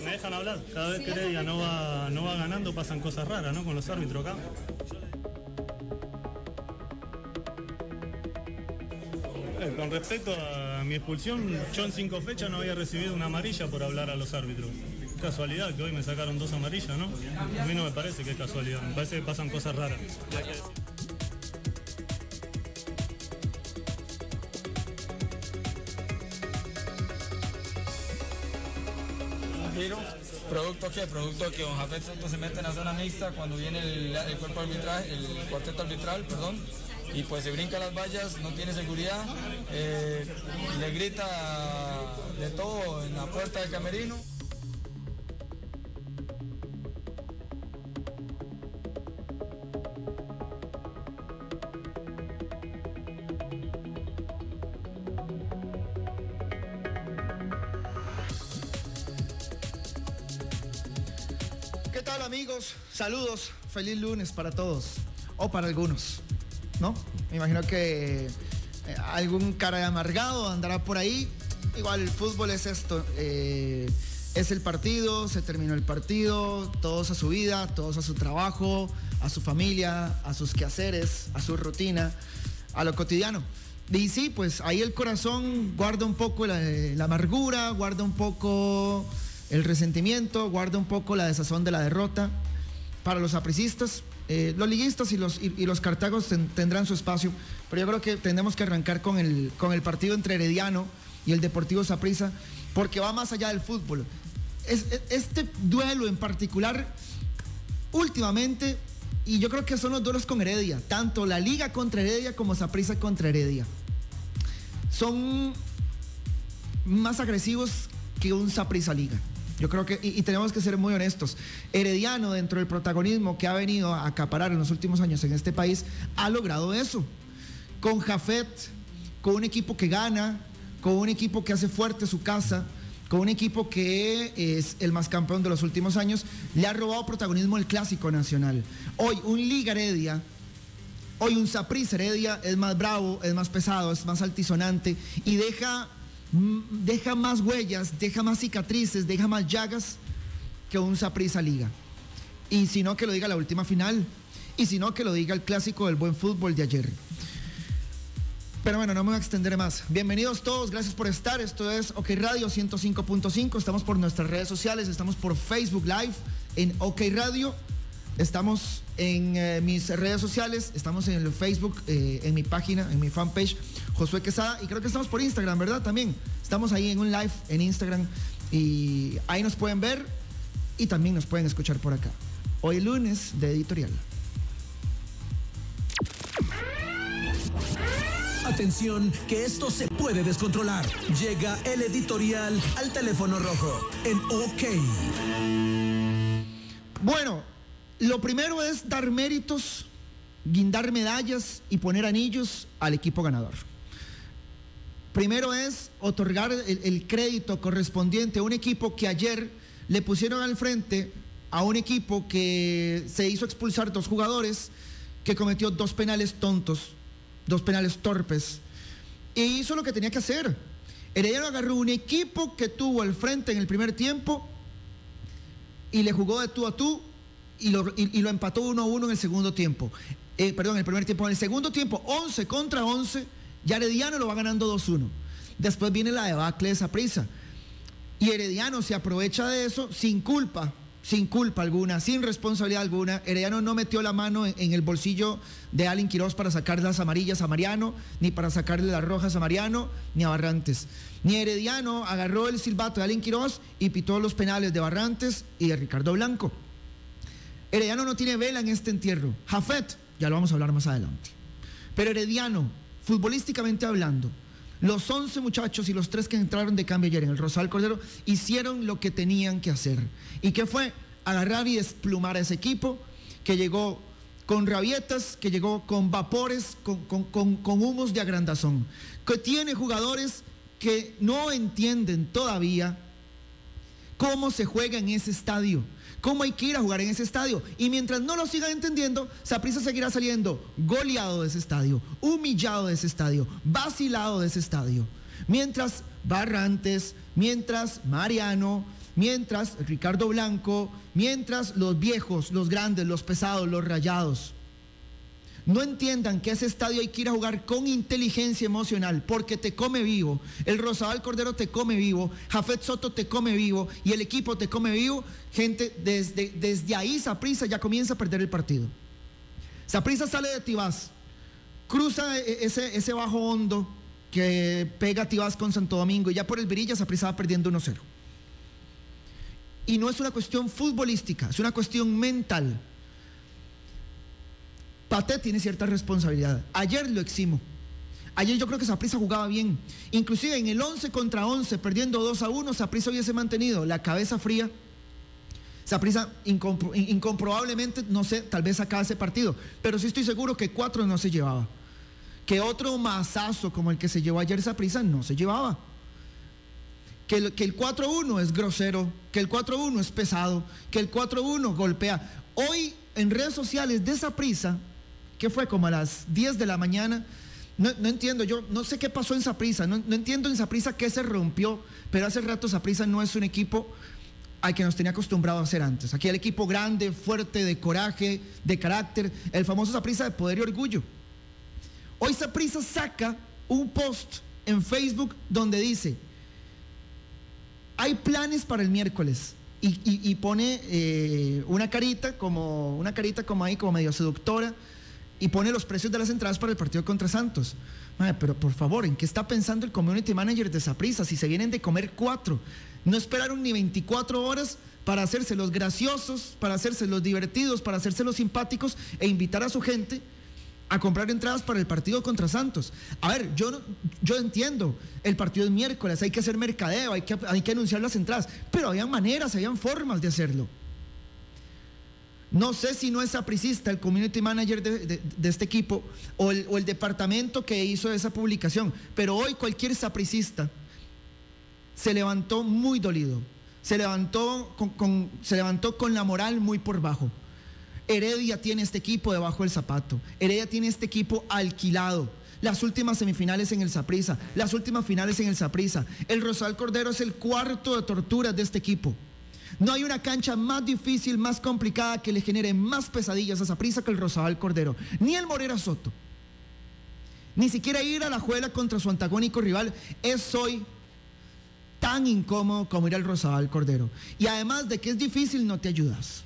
¿me dejan hablar? Cada vez que Heredia no va, no va ganando pasan cosas raras, ¿no? Con los árbitros acá. Eh, Con respecto a mi expulsión, yo en cinco fechas no había recibido una amarilla por hablar a los árbitros. Casualidad que hoy me sacaron dos amarillas, ¿no? A mí no me parece que es casualidad, me parece que pasan cosas raras. Qué? Producto que Don Jafet Soto se mete en la zona mixta cuando viene el, el cuerpo arbitral, el cuarteto arbitral, perdón, y pues se brinca las vallas, no tiene seguridad, eh, le grita de todo en la puerta del camerino. Saludos, feliz lunes para todos, o para algunos, ¿no? Me imagino que eh, algún cara de amargado andará por ahí. Igual el fútbol es esto, eh, es el partido, se terminó el partido, todos a su vida, todos a su trabajo, a su familia, a sus quehaceres, a su rutina, a lo cotidiano. Y sí, pues ahí el corazón guarda un poco la, la amargura, guarda un poco el resentimiento, guarda un poco la desazón de la derrota. Para los apricistas, eh, los liguistas y los, y, los cartagos ten- tendrán su espacio, pero yo creo que tenemos que arrancar con el, con el partido entre Herediano y el Deportivo Saprissa, porque va más allá del fútbol. Es- este duelo en particular, últimamente, y yo creo que son los duelos con Heredia, tanto la Liga contra Heredia como Saprissa contra Heredia. Son más agresivos que un Saprissa Liga. Yo creo que, y, tenemos que ser muy honestos, Herediano dentro del protagonismo que ha venido a acaparar en los últimos años en este país, ha logrado eso. Con Jafet, con un equipo que gana, con un equipo que hace fuerte su casa, con un equipo que es el más campeón de los últimos años, le ha robado protagonismo el clásico nacional. Hoy un Liga Heredia Hoy un Saprissa Heredia es más bravo, es más pesado, es más altisonante y deja, deja más huellas, deja más cicatrices, deja más llagas que un Saprissa Liga. Y si no, que lo diga la última final. Y si no, que lo diga el clásico del buen fútbol de ayer. Pero bueno, no me voy a extender más. Bienvenidos todos, gracias por estar. Esto es OK Radio 105.5. Estamos por nuestras redes sociales, estamos por Facebook Live en OK Radio. Estamos en eh, mis redes sociales, estamos en el Facebook, eh, en mi página, en mi fanpage, Josué Quesada, y creo que estamos por Instagram, ¿verdad? También. Estamos ahí en un live en Instagram y ahí nos pueden ver y también nos pueden escuchar por acá. Hoy lunes de editorial. Atención, que esto se puede descontrolar. Llega el editorial al teléfono rojo en OK. Bueno, lo primero es dar méritos, guindar medallas y poner anillos al equipo ganador. Primero es otorgar el, crédito correspondiente a un equipo que ayer le pusieron al frente a un equipo que se hizo expulsar dos jugadores, que cometió dos penales tontos, dos penales torpes, e hizo lo que tenía que hacer. Herediano agarró un equipo que tuvo al frente en el primer tiempo y le jugó de tú a tú y lo, empató 1-1 en el segundo tiempo. Eh, perdón, en el primer tiempo. En el segundo tiempo, 11 contra 11, ya Herediano lo va ganando 2-1. Después viene la debacle de esa prisa. Y Herediano se aprovecha de eso sin culpa, sin culpa alguna, sin responsabilidad alguna. Herediano no metió la mano en, en el bolsillo de Allen Quiroz para sacar las amarillas a Mariano, ni para sacarle las rojas a Mariano, ni a Barrantes. Ni Herediano agarró el silbato de Allen Quiroz y pitó los penales de Barrantes y de Ricardo Blanco. Herediano no tiene vela en este entierro. Jafet, ya lo vamos a hablar más adelante. Pero Herediano, futbolísticamente hablando, los 11 muchachos y los tres que entraron de cambio ayer en el Rosal Cordero hicieron lo que tenían que hacer. ¿Y qué fue? Agarrar y desplumar a ese equipo que llegó con rabietas, que llegó con vapores, con, con- humos de agrandazón, que tiene jugadores que no entienden todavía cómo se juega en ese estadio, cómo hay que ir a jugar en ese estadio. Y mientras no lo sigan entendiendo, Saprissa seguirá saliendo goleado de ese estadio, humillado de ese estadio, vacilado de ese estadio. Mientras Barrantes, mientras Mariano, mientras Ricardo Blanco, mientras los viejos, los grandes, los pesados, los rayados, no entiendan que ese estadio hay que ir a jugar con inteligencia emocional, porque te come vivo. El Rosabal Cordero te come vivo, Jafet Soto te come vivo y el equipo te come vivo. Gente, desde, desde ahí Saprisa ya comienza a perder el partido. Saprisa sale de Tibás, cruza e, ese, ese bajo hondo que pega Tibás con Santo Domingo y ya por el Virilla Saprisa va perdiendo 1-0. Y no es una cuestión futbolística, es una cuestión mental. Pate tiene cierta responsabilidad. Ayer lo eximo. Ayer yo creo que Saprisa jugaba bien. Inclusive en el 11 contra 11, perdiendo 2 a 1, Saprisa hubiese mantenido la cabeza fría. Saprisa incomprobablemente, no sé, tal vez sacaba ese partido. Pero sí estoy seguro que 4 no se llevaba. Que otro masazo como el que se llevó ayer Saprisa no se llevaba. Que el, que el 4-1 es grosero, que el 4-1 es pesado, que el 4-1 golpea. Hoy en redes sociales de Saprisa ¿Qué fue? Como a las 10 de la mañana. No, entiendo, yo no sé qué pasó en Saprisa, no, no entiendo en Saprisa qué se rompió, pero hace rato Saprisa no es un equipo al que nos tenía acostumbrado a hacer antes. Aquí el equipo grande, fuerte, de coraje, de carácter, el famoso Saprisa de poder y orgullo. Hoy Saprisa saca un post en Facebook donde dice, hay planes para el miércoles. Y, pone eh, una carita como una carita como ahí como medio seductora y pone los precios de las entradas para el partido contra Santos. pero por favor, ¿en qué está pensando el community manager de Saprisa si se vienen de comer cuatro? No esperaron ni 24 horas para hacerse los graciosos, para hacerse los divertidos, para hacerse los simpáticos e invitar a su gente a comprar entradas para el partido contra Santos. A ver, yo, yo entiendo, el partido es miércoles, hay que hacer mercadeo, hay que, hay que anunciar las entradas, pero habían maneras, habían formas de hacerlo. No sé si no es sapricista el community manager de, este equipo o el, departamento que hizo esa publicación, pero hoy cualquier sapricista se levantó muy dolido, se levantó con, se levantó con la moral muy por bajo. Heredia tiene este equipo debajo del zapato, Heredia tiene este equipo alquilado. Las últimas semifinales en el Saprisa, las últimas finales en el Saprisa. El Rosal Cordero es el cuarto de torturas de este equipo. No hay una cancha más difícil, más complicada que le genere más pesadillas a esa prisa que el Rosabal Cordero, ni el Morera Soto. Ni siquiera ir a la juela contra su antagónico rival es hoy tan incómodo como ir al Rosabal Cordero. Y además de que es difícil, no te ayudas.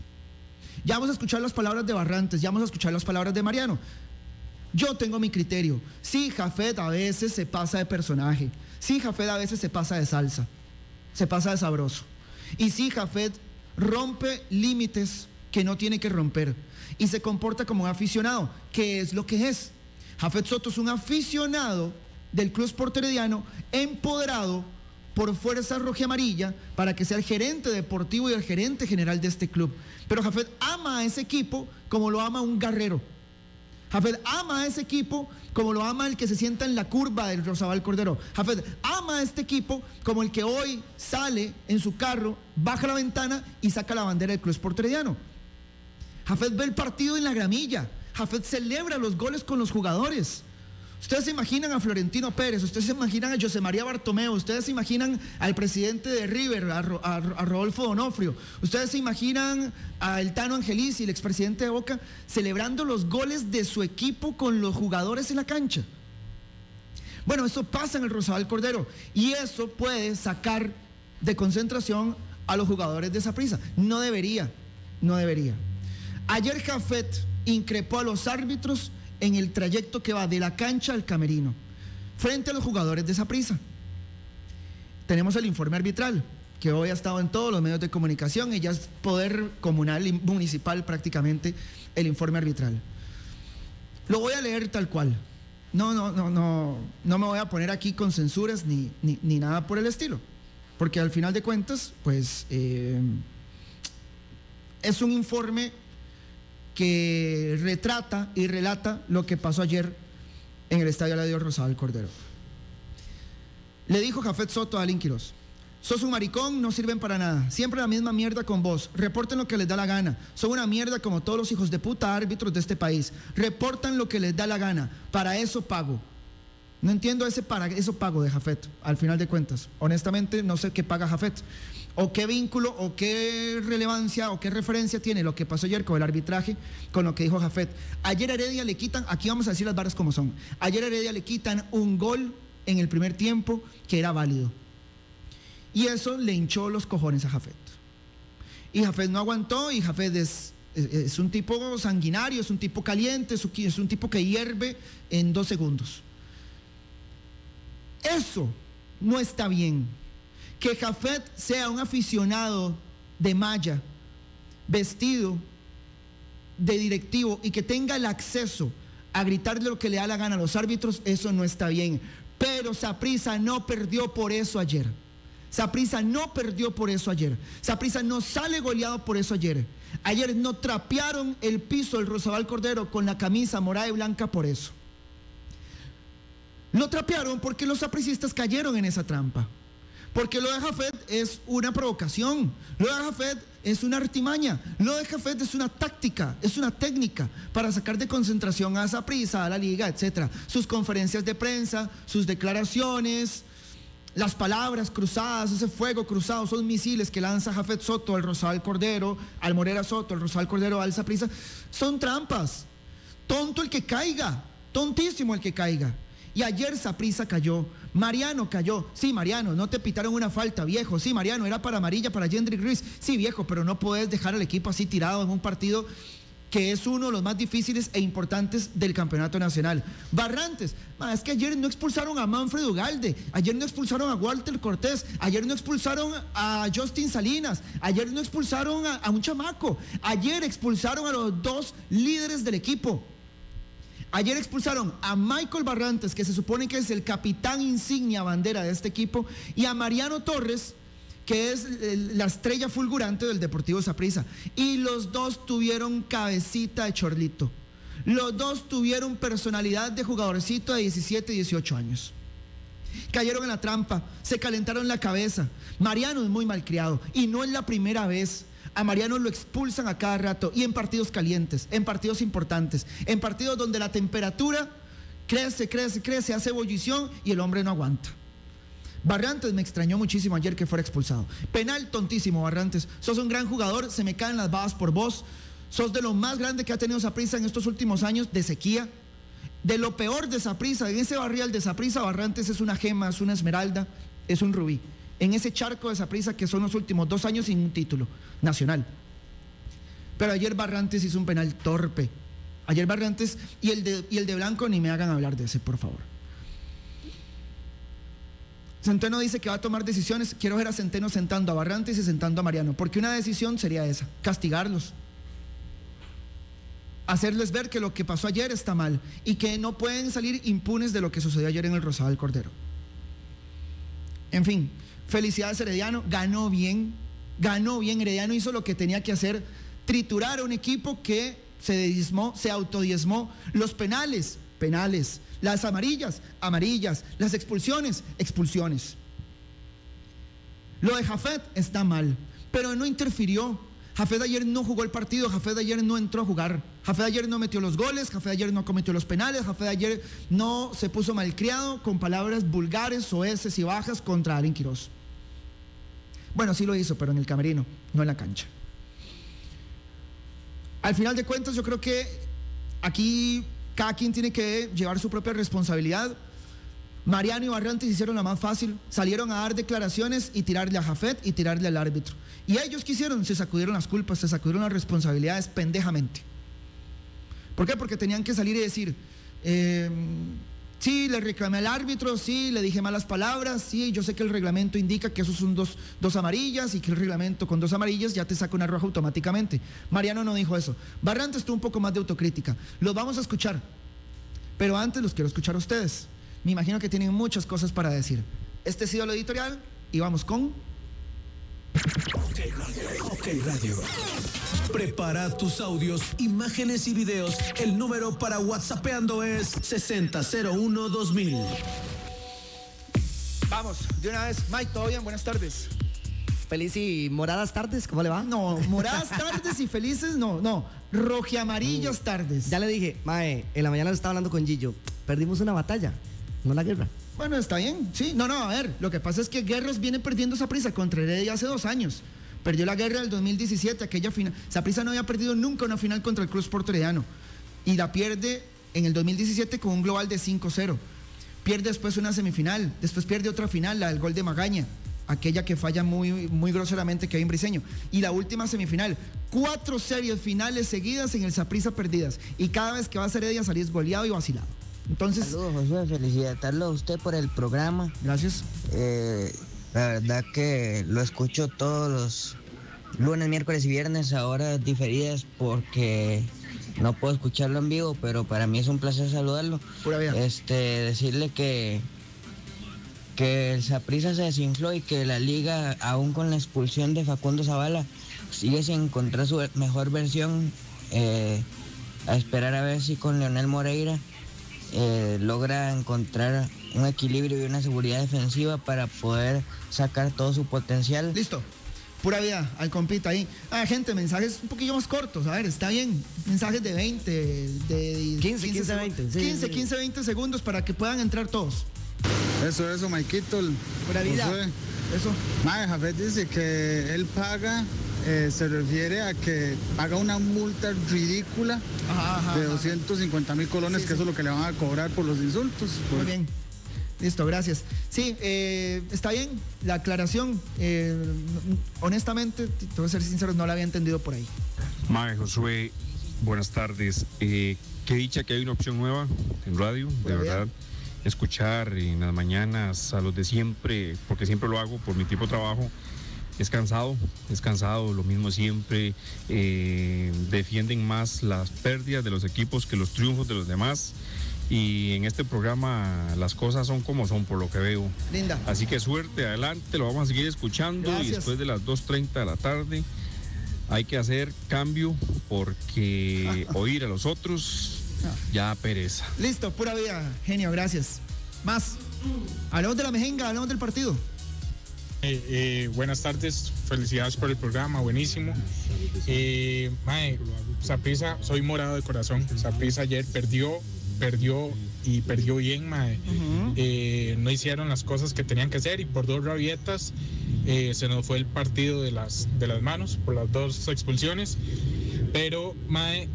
Ya vamos a escuchar las palabras de Barrantes, ya vamos a escuchar las palabras de Mariano. Yo tengo mi criterio. Sí, Jafet a veces se pasa de personaje. Sí, Jafet a veces se pasa de salsa. Se pasa de sabroso. Y sí, Jafet rompe límites que no tiene que romper y se comporta como un aficionado, que es lo que es. Jafet Soto es un aficionado del Club Sport empoderado por fuerza roja y amarilla para que sea el gerente deportivo y el gerente general de este club. Pero Jafet ama a ese equipo como lo ama un guerrero. Jafet ama a ese equipo como lo ama el que se sienta en la curva del Rosabal Cordero. Jafet ama a este equipo como el que hoy sale en su carro, baja la ventana y saca la bandera del Club Sport Jafet ve el partido en la gramilla. Jafet celebra los goles con los jugadores. Ustedes se imaginan a Florentino Pérez, ustedes se imaginan a José María Bartomeo, ustedes se imaginan al presidente de River, a, Rodolfo Donofrio, ustedes se imaginan a El Tano Angelici, el expresidente de Boca, celebrando los goles de su equipo con los jugadores en la cancha. Bueno, eso pasa en el Rosabal Cordero y eso puede sacar de concentración a los jugadores de esa prisa. No debería, no debería. Ayer Jafet increpó a los árbitros en el trayecto que va de la cancha al camerino, frente a los jugadores de esa prisa. Tenemos el informe arbitral, que hoy ha estado en todos los medios de comunicación y ya es poder comunal y municipal prácticamente el informe arbitral. Lo voy a leer tal cual. No, no, no, no, no me voy a poner aquí con censuras ni, ni, nada por el estilo. Porque al final de cuentas, pues eh, es un informe que retrata y relata lo que pasó ayer en el estadio Dios Rosado del Cordero. Le dijo Jafet Soto a Alin Quiroz, sos un maricón, no sirven para nada, siempre la misma mierda con vos, reporten lo que les da la gana, son una mierda como todos los hijos de puta árbitros de este país, reportan lo que les da la gana, para eso pago. No entiendo ese para eso pago de Jafet, al final de cuentas. Honestamente, no sé qué paga Jafet. O qué vínculo o qué relevancia o qué referencia tiene lo que pasó ayer con el arbitraje con lo que dijo Jafet. Ayer Heredia le quitan, aquí vamos a decir las barras como son, ayer Heredia le quitan un gol en el primer tiempo que era válido. Y eso le hinchó los cojones a Jafet. Y Jafet no aguantó y Jafet es, un tipo sanguinario, es un tipo caliente, es un tipo que hierve en dos segundos. Eso no está bien que Jafet sea un aficionado de malla, vestido de directivo y que tenga el acceso a gritarle lo que le da la gana a los árbitros, eso no está bien. Pero Saprisa no perdió por eso ayer. Saprisa no perdió por eso ayer. Saprisa no sale goleado por eso ayer. Ayer no trapearon el piso del Rosabal Cordero con la camisa morada y blanca por eso. Lo trapearon porque los sapricistas cayeron en esa trampa. Porque lo de Jafet es una provocación, lo de Jafet es una artimaña, lo de Jafet es una táctica, es una técnica para sacar de concentración a prisa, a la liga, etc. Sus conferencias de prensa, sus declaraciones, las palabras cruzadas, ese fuego cruzado, son misiles que lanza Jafet Soto al Rosal Cordero, al Morera Soto, al Rosal Cordero, al Prisa, son trampas. Tonto el que caiga, tontísimo el que caiga. Y ayer Saprisa cayó, Mariano cayó. Sí, Mariano, no te pitaron una falta, viejo. Sí, Mariano, era para amarilla, para Gendry Ruiz. Sí, viejo, pero no puedes dejar al equipo así tirado en un partido que es uno de los más difíciles e importantes del campeonato nacional. Barrantes, es que ayer no expulsaron a Manfred Ugalde, ayer no expulsaron a Walter Cortés, ayer no expulsaron a Justin Salinas, ayer no expulsaron a, a un chamaco, ayer expulsaron a los dos líderes del equipo. Ayer expulsaron a Michael Barrantes, que se supone que es el capitán insignia bandera de este equipo, y a Mariano Torres, que es la estrella fulgurante del Deportivo Saprissa. Y los dos tuvieron cabecita de chorlito. Los dos tuvieron personalidad de jugadorcito de 17, 18 años. Cayeron en la trampa, se calentaron la cabeza. Mariano es muy malcriado y no es la primera vez a Mariano lo expulsan a cada rato y en partidos calientes, en partidos importantes, en partidos donde la temperatura crece, crece, crece, hace ebullición y el hombre no aguanta. Barrantes me extrañó muchísimo ayer que fuera expulsado. Penal tontísimo, Barrantes. Sos un gran jugador, se me caen las babas por vos. Sos de lo más grande que ha tenido Saprisa en estos últimos años de sequía. De lo peor de Saprisa, en ese barrial de Saprisa, Barrantes es una gema, es una esmeralda, es un rubí en ese charco de prisa que son los últimos dos años sin un título nacional. Pero ayer Barrantes hizo un penal torpe. Ayer Barrantes y el de, y el de Blanco ni me hagan hablar de ese, por favor. Centeno dice que va a tomar decisiones. Quiero ver a Centeno sentando a Barrantes y sentando a Mariano, porque una decisión sería esa, castigarlos. Hacerles ver que lo que pasó ayer está mal y que no pueden salir impunes de lo que sucedió ayer en el Rosado del Cordero. En fin, Felicidades Herediano, ganó bien, ganó bien. Herediano hizo lo que tenía que hacer, triturar a un equipo que se diezmó, se autodiezmó. Los penales, penales. Las amarillas, amarillas. Las expulsiones, expulsiones. Lo de Jafet está mal, pero no interfirió. Jafet ayer no jugó el partido, Jafet ayer no entró a jugar. Jafet ayer no metió los goles, Jafet ayer no cometió los penales, Jafet ayer no se puso malcriado con palabras vulgares, soeces y bajas contra Allen Quiroz. Bueno, sí lo hizo, pero en el camerino, no en la cancha. Al final de cuentas, yo creo que aquí cada quien tiene que llevar su propia responsabilidad. Mariano y Barrantes hicieron la más fácil, salieron a dar declaraciones y tirarle a Jafet y tirarle al árbitro. Y ellos quisieron, se sacudieron las culpas, se sacudieron las responsabilidades pendejamente. ¿Por qué? Porque tenían que salir y decir, eh, Sí, le reclamé al árbitro, sí, le dije malas palabras, sí, yo sé que el reglamento indica que esos son dos, dos amarillas y que el reglamento con dos amarillas ya te saca una roja automáticamente. Mariano no dijo eso. Barrantes tuvo un poco más de autocrítica. Los vamos a escuchar, pero antes los quiero escuchar a ustedes. Me imagino que tienen muchas cosas para decir. Este ha sido lo editorial y vamos con... Ok Radio. Prepara tus audios, imágenes y videos. El número para WhatsAppeando es 60012000. Vamos, de una vez. Mike, ¿todo bien? Buenas tardes. Feliz y moradas tardes, ¿cómo le va? No, moradas tardes y felices, no, no. Rojiamarillas amarillas tardes. Ya le dije, Mae, en la mañana estaba hablando con Gillo. Perdimos una batalla, no la guerra. Bueno, está bien, sí. No, no, a ver, lo que pasa es que Guerros viene perdiendo esa prisa contra Heredia hace dos años. Perdió la guerra del 2017, aquella final. Saprissa no había perdido nunca una final contra el Cruz Portoriano. Y la pierde en el 2017 con un global de 5-0. Pierde después una semifinal, después pierde otra final, la del gol de Magaña, aquella que falla muy, muy groseramente Kevin Briseño. Y la última semifinal, cuatro series finales seguidas en el Saprissa perdidas. Y cada vez que va a ser Heredia salís goleado y vacilado. Entonces, Saludos, Josué. Felicitarlo a usted por el programa. gracias. Eh, la verdad que lo escucho todos los lunes, miércoles y viernes, ahora diferidas porque no puedo escucharlo en vivo, pero para mí es un placer saludarlo. Pura vida. Este, decirle que que el Saprissa se desinfló y que la liga, aún con la expulsión de Facundo Zavala, sigue sin encontrar su mejor versión. Eh, a esperar a ver si con Leonel Moreira eh, logra encontrar un equilibrio y una seguridad defensiva para poder sacar todo su potencial. Listo. Pura vida al compita ahí. Ah, gente, mensajes un poquillo más cortos. A ver, está bien. Mensajes de 20, de 15, 15, segu- 20, sí, 15, sí. 15, 20 segundos para que puedan entrar todos. Eso, eso, Maikito. Pura vida. Josué. Eso. Mae, Jafet dice que él paga, eh, se refiere a que paga una multa ridícula Ajá, ajá. de ajá. 250 mil colones, Sí, que sí. eso es lo que le van a cobrar por los insultos. Muy bien. Listo, gracias. Sí, eh, está bien la aclaración. eh, honestamente, te voy a ser sincero, no la había entendido por ahí. Mae, Josué, buenas tardes. Eh, qué dicha que hay una opción nueva en radio, de verdad. Escuchar en las mañanas a los de siempre, porque siempre lo hago por mi tipo de trabajo. Es cansado, es cansado, lo mismo siempre. eh, defienden más las pérdidas de los equipos que los triunfos de los demás. Y en este programa las cosas son como son, por lo que veo. Linda. Así que suerte, adelante, lo vamos a seguir escuchando y después de las 2.30 de la tarde hay que hacer cambio porque oír a los otros ya pereza. Listo, pura vida. Genio, gracias. Más. Hablamos de la mejenga, hablamos del partido. Eh, eh, buenas tardes, felicidades por el programa, buenísimo. Eh, mae, Saprissa, soy morado de corazón. Saprissa ayer perdió, perdió y perdió bien, mae. Eh, no hicieron las cosas que tenían que hacer y por dos rabietas eh, se nos fue el partido de las, de las manos, por las dos expulsiones. Pero, mae,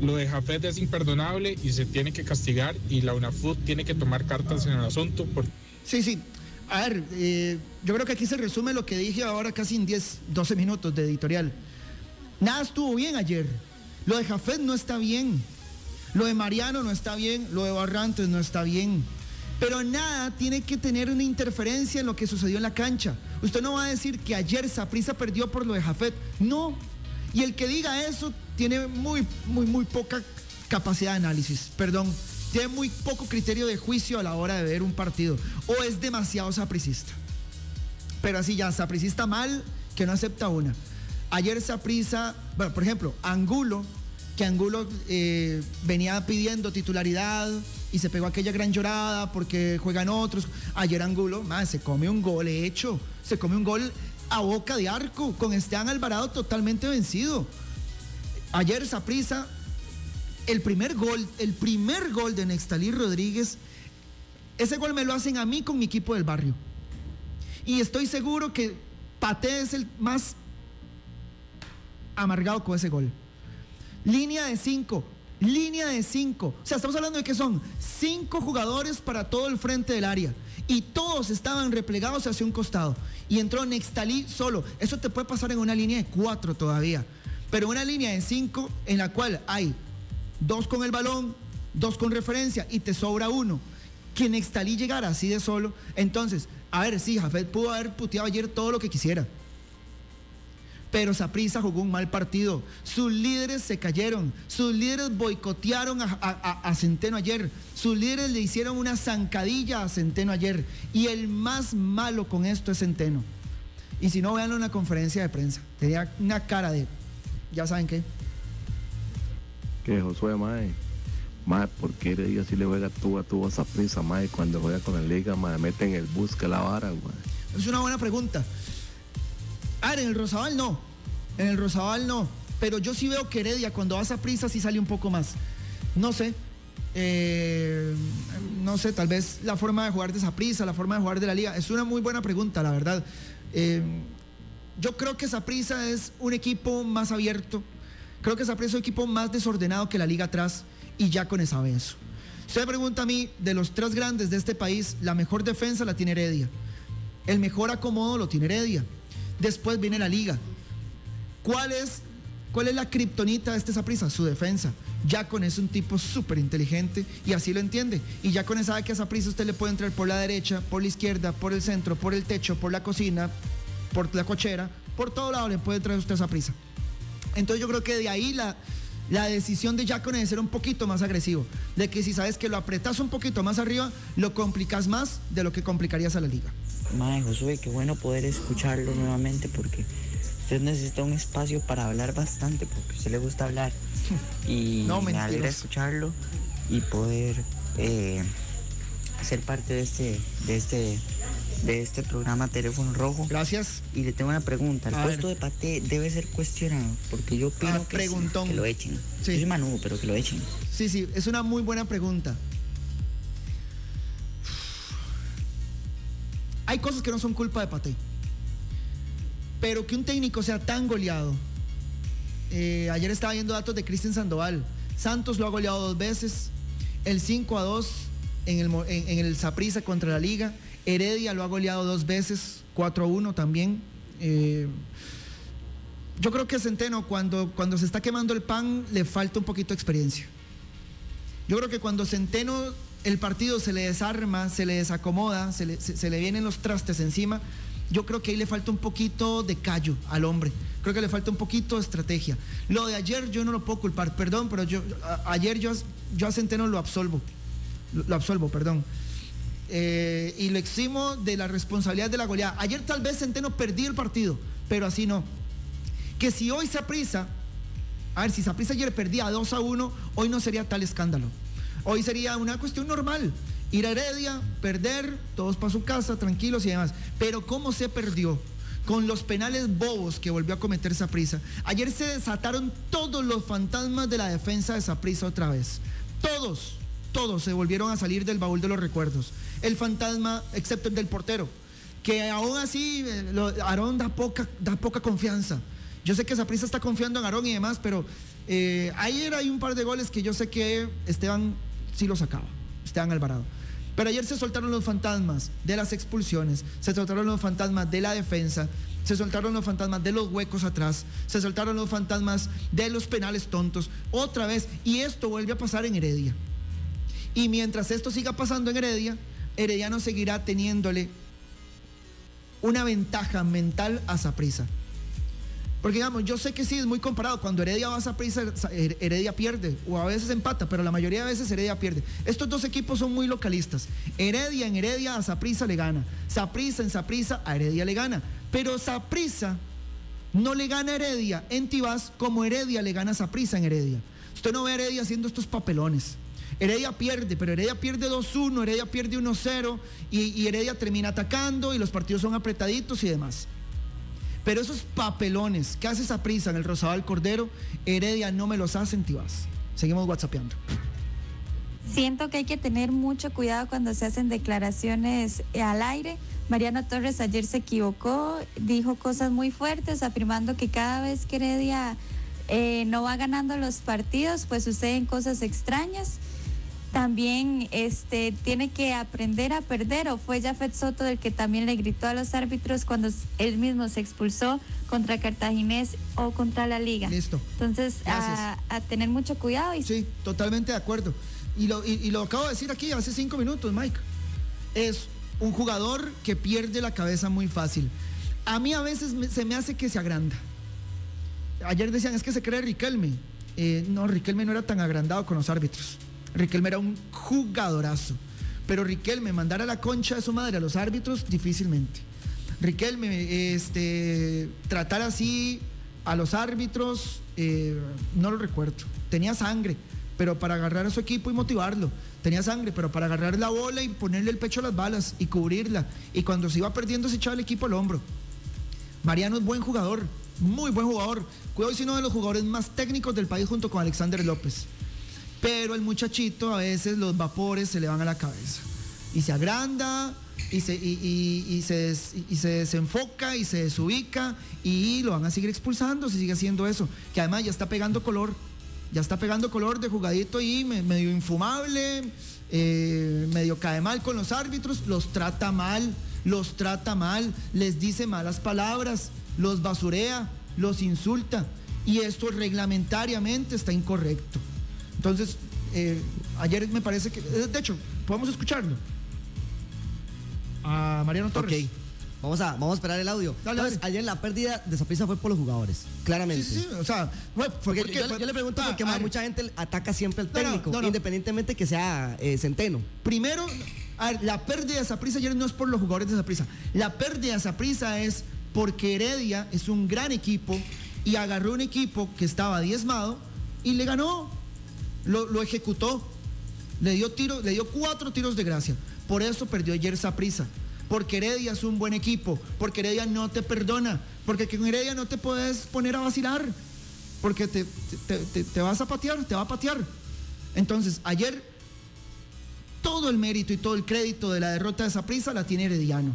lo de Jafet es imperdonable y se tiene que castigar y la UNAFUT tiene que tomar cartas en el asunto porque Sí, sí. A ver, eh, yo creo que aquí se resume lo que dije ahora casi en 10, 12 minutos de editorial. Nada estuvo bien ayer. Lo de Jafet no está bien. Lo de Mariano no está bien. Lo de Barrantes no está bien. Pero nada tiene que tener una interferencia en lo que sucedió en la cancha. Usted no va a decir que ayer Saprissa perdió por lo de Jafet. No. Y el que diga eso tiene muy, muy, muy poca capacidad de análisis. Perdón. Tiene muy poco criterio de juicio a la hora de ver un partido. O es demasiado sapricista. Pero así ya, sapricista mal, que no acepta una. Ayer Saprissa, bueno, por ejemplo, Angulo, que Angulo eh, venía pidiendo titularidad y se pegó aquella gran llorada porque juegan otros. Ayer Angulo, más, se come un gol hecho, se come un gol a boca de arco, con Esteban Alvarado totalmente vencido. Ayer Saprissa, el primer gol, el primer gol de Nextalí Rodríguez, ese gol me lo hacen a mí con mi equipo del barrio. Y estoy seguro que Pate es el más amargado con ese gol. Línea de cinco, línea de cinco. O sea, estamos hablando de que son cinco jugadores para todo el frente del área. Y todos estaban replegados hacia un costado. Y entró Nextalí solo. Eso te puede pasar en una línea de cuatro todavía. Pero una línea de cinco en la cual hay dos con el balón, dos con referencia y te sobra uno. Que Nextalí llegara así de solo. Entonces, a ver, sí, Jafet pudo haber puteado ayer todo lo que quisiera. Pero Saprissa jugó un mal partido. Sus líderes se cayeron. Sus líderes boicotearon a Centeno ayer. Sus líderes le hicieron una zancadilla a Centeno ayer. Y el más malo con esto es Centeno. Y si no, veanlo en la conferencia de prensa. Tenía una cara de. Ya saben qué. Que Josué, mae. Mae, ¿por qué Heredia si le juega tú a tu esa prisa, mae? Cuando juega con la liga, mae, mete en el bus que la vara, mae. Es una buena pregunta. Ah, en el Rosabal no. En el Rosabal no. Pero yo sí veo que Heredia cuando vas a prisa sí sale un poco más. No sé. Eh, no sé, tal vez la forma de jugar de Saprissa, la forma de jugar de la liga. Es una muy buena pregunta, la verdad. Eh, yo creo que Saprissa es un equipo más abierto. Creo que Saprissa es un equipo más desordenado que la liga atrás y ya con esa eso. Usted me pregunta a mí, de los tres grandes de este país, la mejor defensa la tiene Heredia. El mejor acomodo lo tiene Heredia. Después viene la liga. ¿Cuál es, cuál es la kriptonita de este Saprissa? Su defensa. Ya con es un tipo súper inteligente y así lo entiende. Y ya con esa sabe que a Saprissa usted le puede entrar por la derecha, por la izquierda, por el centro, por el techo, por la cocina, por la cochera, por todo lado le puede entrar usted esa prisa. Entonces yo creo que de ahí la, la decisión de Jacone de ser un poquito más agresivo, de que si sabes que lo apretas un poquito más arriba, lo complicas más de lo que complicarías a la liga. Mae, Josué, qué bueno poder escucharlo nuevamente porque usted necesita un espacio para hablar bastante, porque a usted le gusta hablar. Y No, me alegra escucharlo y poder eh, ser parte de este, de este, de este programa Teléfono Rojo. Gracias. Y le tengo una pregunta. ¿El A puesto ver. de Pate debe ser cuestionado? Porque yo opino Ah, que, sí, preguntón. que lo echen. Sí. Yo soy pero que lo echen. Sí, sí, es una muy buena pregunta. Hay cosas que no son culpa de Pate. Pero que un técnico sea tan goleado. Eh, ayer estaba viendo datos de Cristian Sandoval. Santos lo ha goleado dos veces. El 5 a 2 en el, en, en el contra la Liga. Heredia lo ha goleado dos veces. 4 a 1 también. Eh, yo creo que Centeno, cuando, cuando se está quemando el pan, le falta un poquito de experiencia. Yo creo que cuando Centeno el partido se le desarma, se le desacomoda, se le, vienen los trastes encima, yo creo que ahí le falta un poquito de callo al hombre. Creo que le falta un poquito de estrategia. Lo de ayer yo no lo puedo culpar, perdón, pero yo ayer yo, yo a Centeno lo absolvo. Lo, lo absolvo, perdón. Eh, y lo eximo de la responsabilidad de la goleada. Ayer tal vez Centeno perdió el partido, pero así no. Que si hoy se aprisa, a ver, si Saprissa ayer perdía 2 a 1, hoy no sería tal escándalo. Hoy sería una cuestión normal. Ir a Heredia, perder, todos para su casa, tranquilos y demás. Pero ¿cómo se perdió? Con los penales bobos que volvió a cometer Saprissa. Ayer se desataron todos los fantasmas de la defensa de Saprissa otra vez. Todos, todos se volvieron a salir del baúl de los recuerdos. El fantasma, excepto el del portero, que aún así eh, Aarón da poca, da poca confianza. Yo sé que Saprissa está confiando en Aarón y demás, pero eh, ayer hay un par de goles que yo sé que Esteban sí lo sacaba, Esteban Alvarado. Pero ayer se soltaron los fantasmas de las expulsiones, se soltaron los fantasmas de la defensa, se soltaron los fantasmas de los huecos atrás, se soltaron los fantasmas de los penales tontos, otra vez, y esto vuelve a pasar en Heredia. Y mientras esto siga pasando en Heredia, Herediano seguirá teniéndole una ventaja mental a Saprissa. Porque digamos, yo sé que sí es muy comparado. Cuando Heredia va a Saprissa, Heredia pierde. O a veces empata, pero la mayoría de veces Heredia pierde. Estos dos equipos son muy localistas. Heredia en Heredia a Saprissa le gana. Saprissa en Saprissa a Heredia le gana. Pero Saprissa no le gana a Heredia en Tibás como Heredia le gana a Saprissa en Heredia. Usted no ve a Heredia haciendo estos papelones. Heredia pierde, pero Heredia pierde 2-1, Heredia pierde 1-0 y, Heredia termina atacando y los partidos son apretaditos y demás. Pero esos papelones que hace esa prisa en el Rosabal Cordero, Heredia no me los hace en Tibás. Seguimos whatsappeando. Siento que hay que tener mucho cuidado cuando se hacen declaraciones eh, al aire. Mariano Torres ayer se equivocó, dijo cosas muy fuertes, afirmando que cada vez que Heredia eh, no va ganando los partidos, pues suceden cosas extrañas. También este, tiene que aprender a perder, o fue Jafet Soto el que también le gritó a los árbitros cuando él mismo se expulsó contra Cartaginés o contra la Liga. Listo. Entonces, a, a tener mucho cuidado y Sí, totalmente de acuerdo. Y lo, y, y lo acabo de decir aquí hace cinco minutos, Mike. Es un jugador que pierde la cabeza muy fácil. A mí a veces me- se me hace que se agranda. Ayer decían, es que se cree Riquelme. Eh, no, Riquelme no era tan agrandado con los árbitros. Riquelme era un jugadorazo. Pero Riquelme mandar a la concha de su madre a los árbitros, difícilmente. Riquelme, este, tratar así a los árbitros, eh, no lo recuerdo. Tenía sangre, pero para agarrar a su equipo y motivarlo. Tenía sangre, pero para agarrar la bola y ponerle el pecho a las balas y cubrirla. Y cuando se iba perdiendo, se echaba el equipo al hombro. Mariano es buen jugador, muy buen jugador. Cuidado si uno de los jugadores más técnicos del país junto con Alexander López. Pero el muchachito a veces los vapores se le van a la cabeza. Y se agranda y se, y, se, des- y se desenfoca y se desubica y lo van a seguir expulsando si sigue haciendo eso, que además ya está pegando color, ya está pegando color de jugadito y me- medio infumable, eh, medio cae mal con los árbitros, los trata mal, los trata mal, les dice malas palabras, los basurea, los insulta. Y esto reglamentariamente está incorrecto. Entonces, eh, ayer me parece que, eh, de hecho, podemos escucharlo. A Mariano Torres. Ok. Vamos a, vamos a esperar el audio. Entonces, ayer la pérdida de Saprissa fue por los jugadores, claramente. Sí, sí, o sea, fue, fue Porque porque yo, fue- yo le pregunto Ah, porque mucha gente ataca siempre al No, técnico, no, no. independientemente que sea eh, Centeno. Primero, a ver, la pérdida de Saprissa ayer no es por los jugadores de Saprissa. La pérdida de Saprissa es porque Heredia es un gran equipo y agarró un equipo que estaba diezmado y le ganó. Lo, ejecutó. Le dio tiro, le dio cuatro tiros de gracia. Por eso perdió ayer Saprissa. Porque Heredia es un buen equipo. Porque Heredia no te perdona. Porque con Heredia no te puedes poner a vacilar. Porque te, te- vas a patear, te va a patear. Entonces, ayer todo el mérito y todo el crédito de la derrota de Saprissa la tiene Herediano.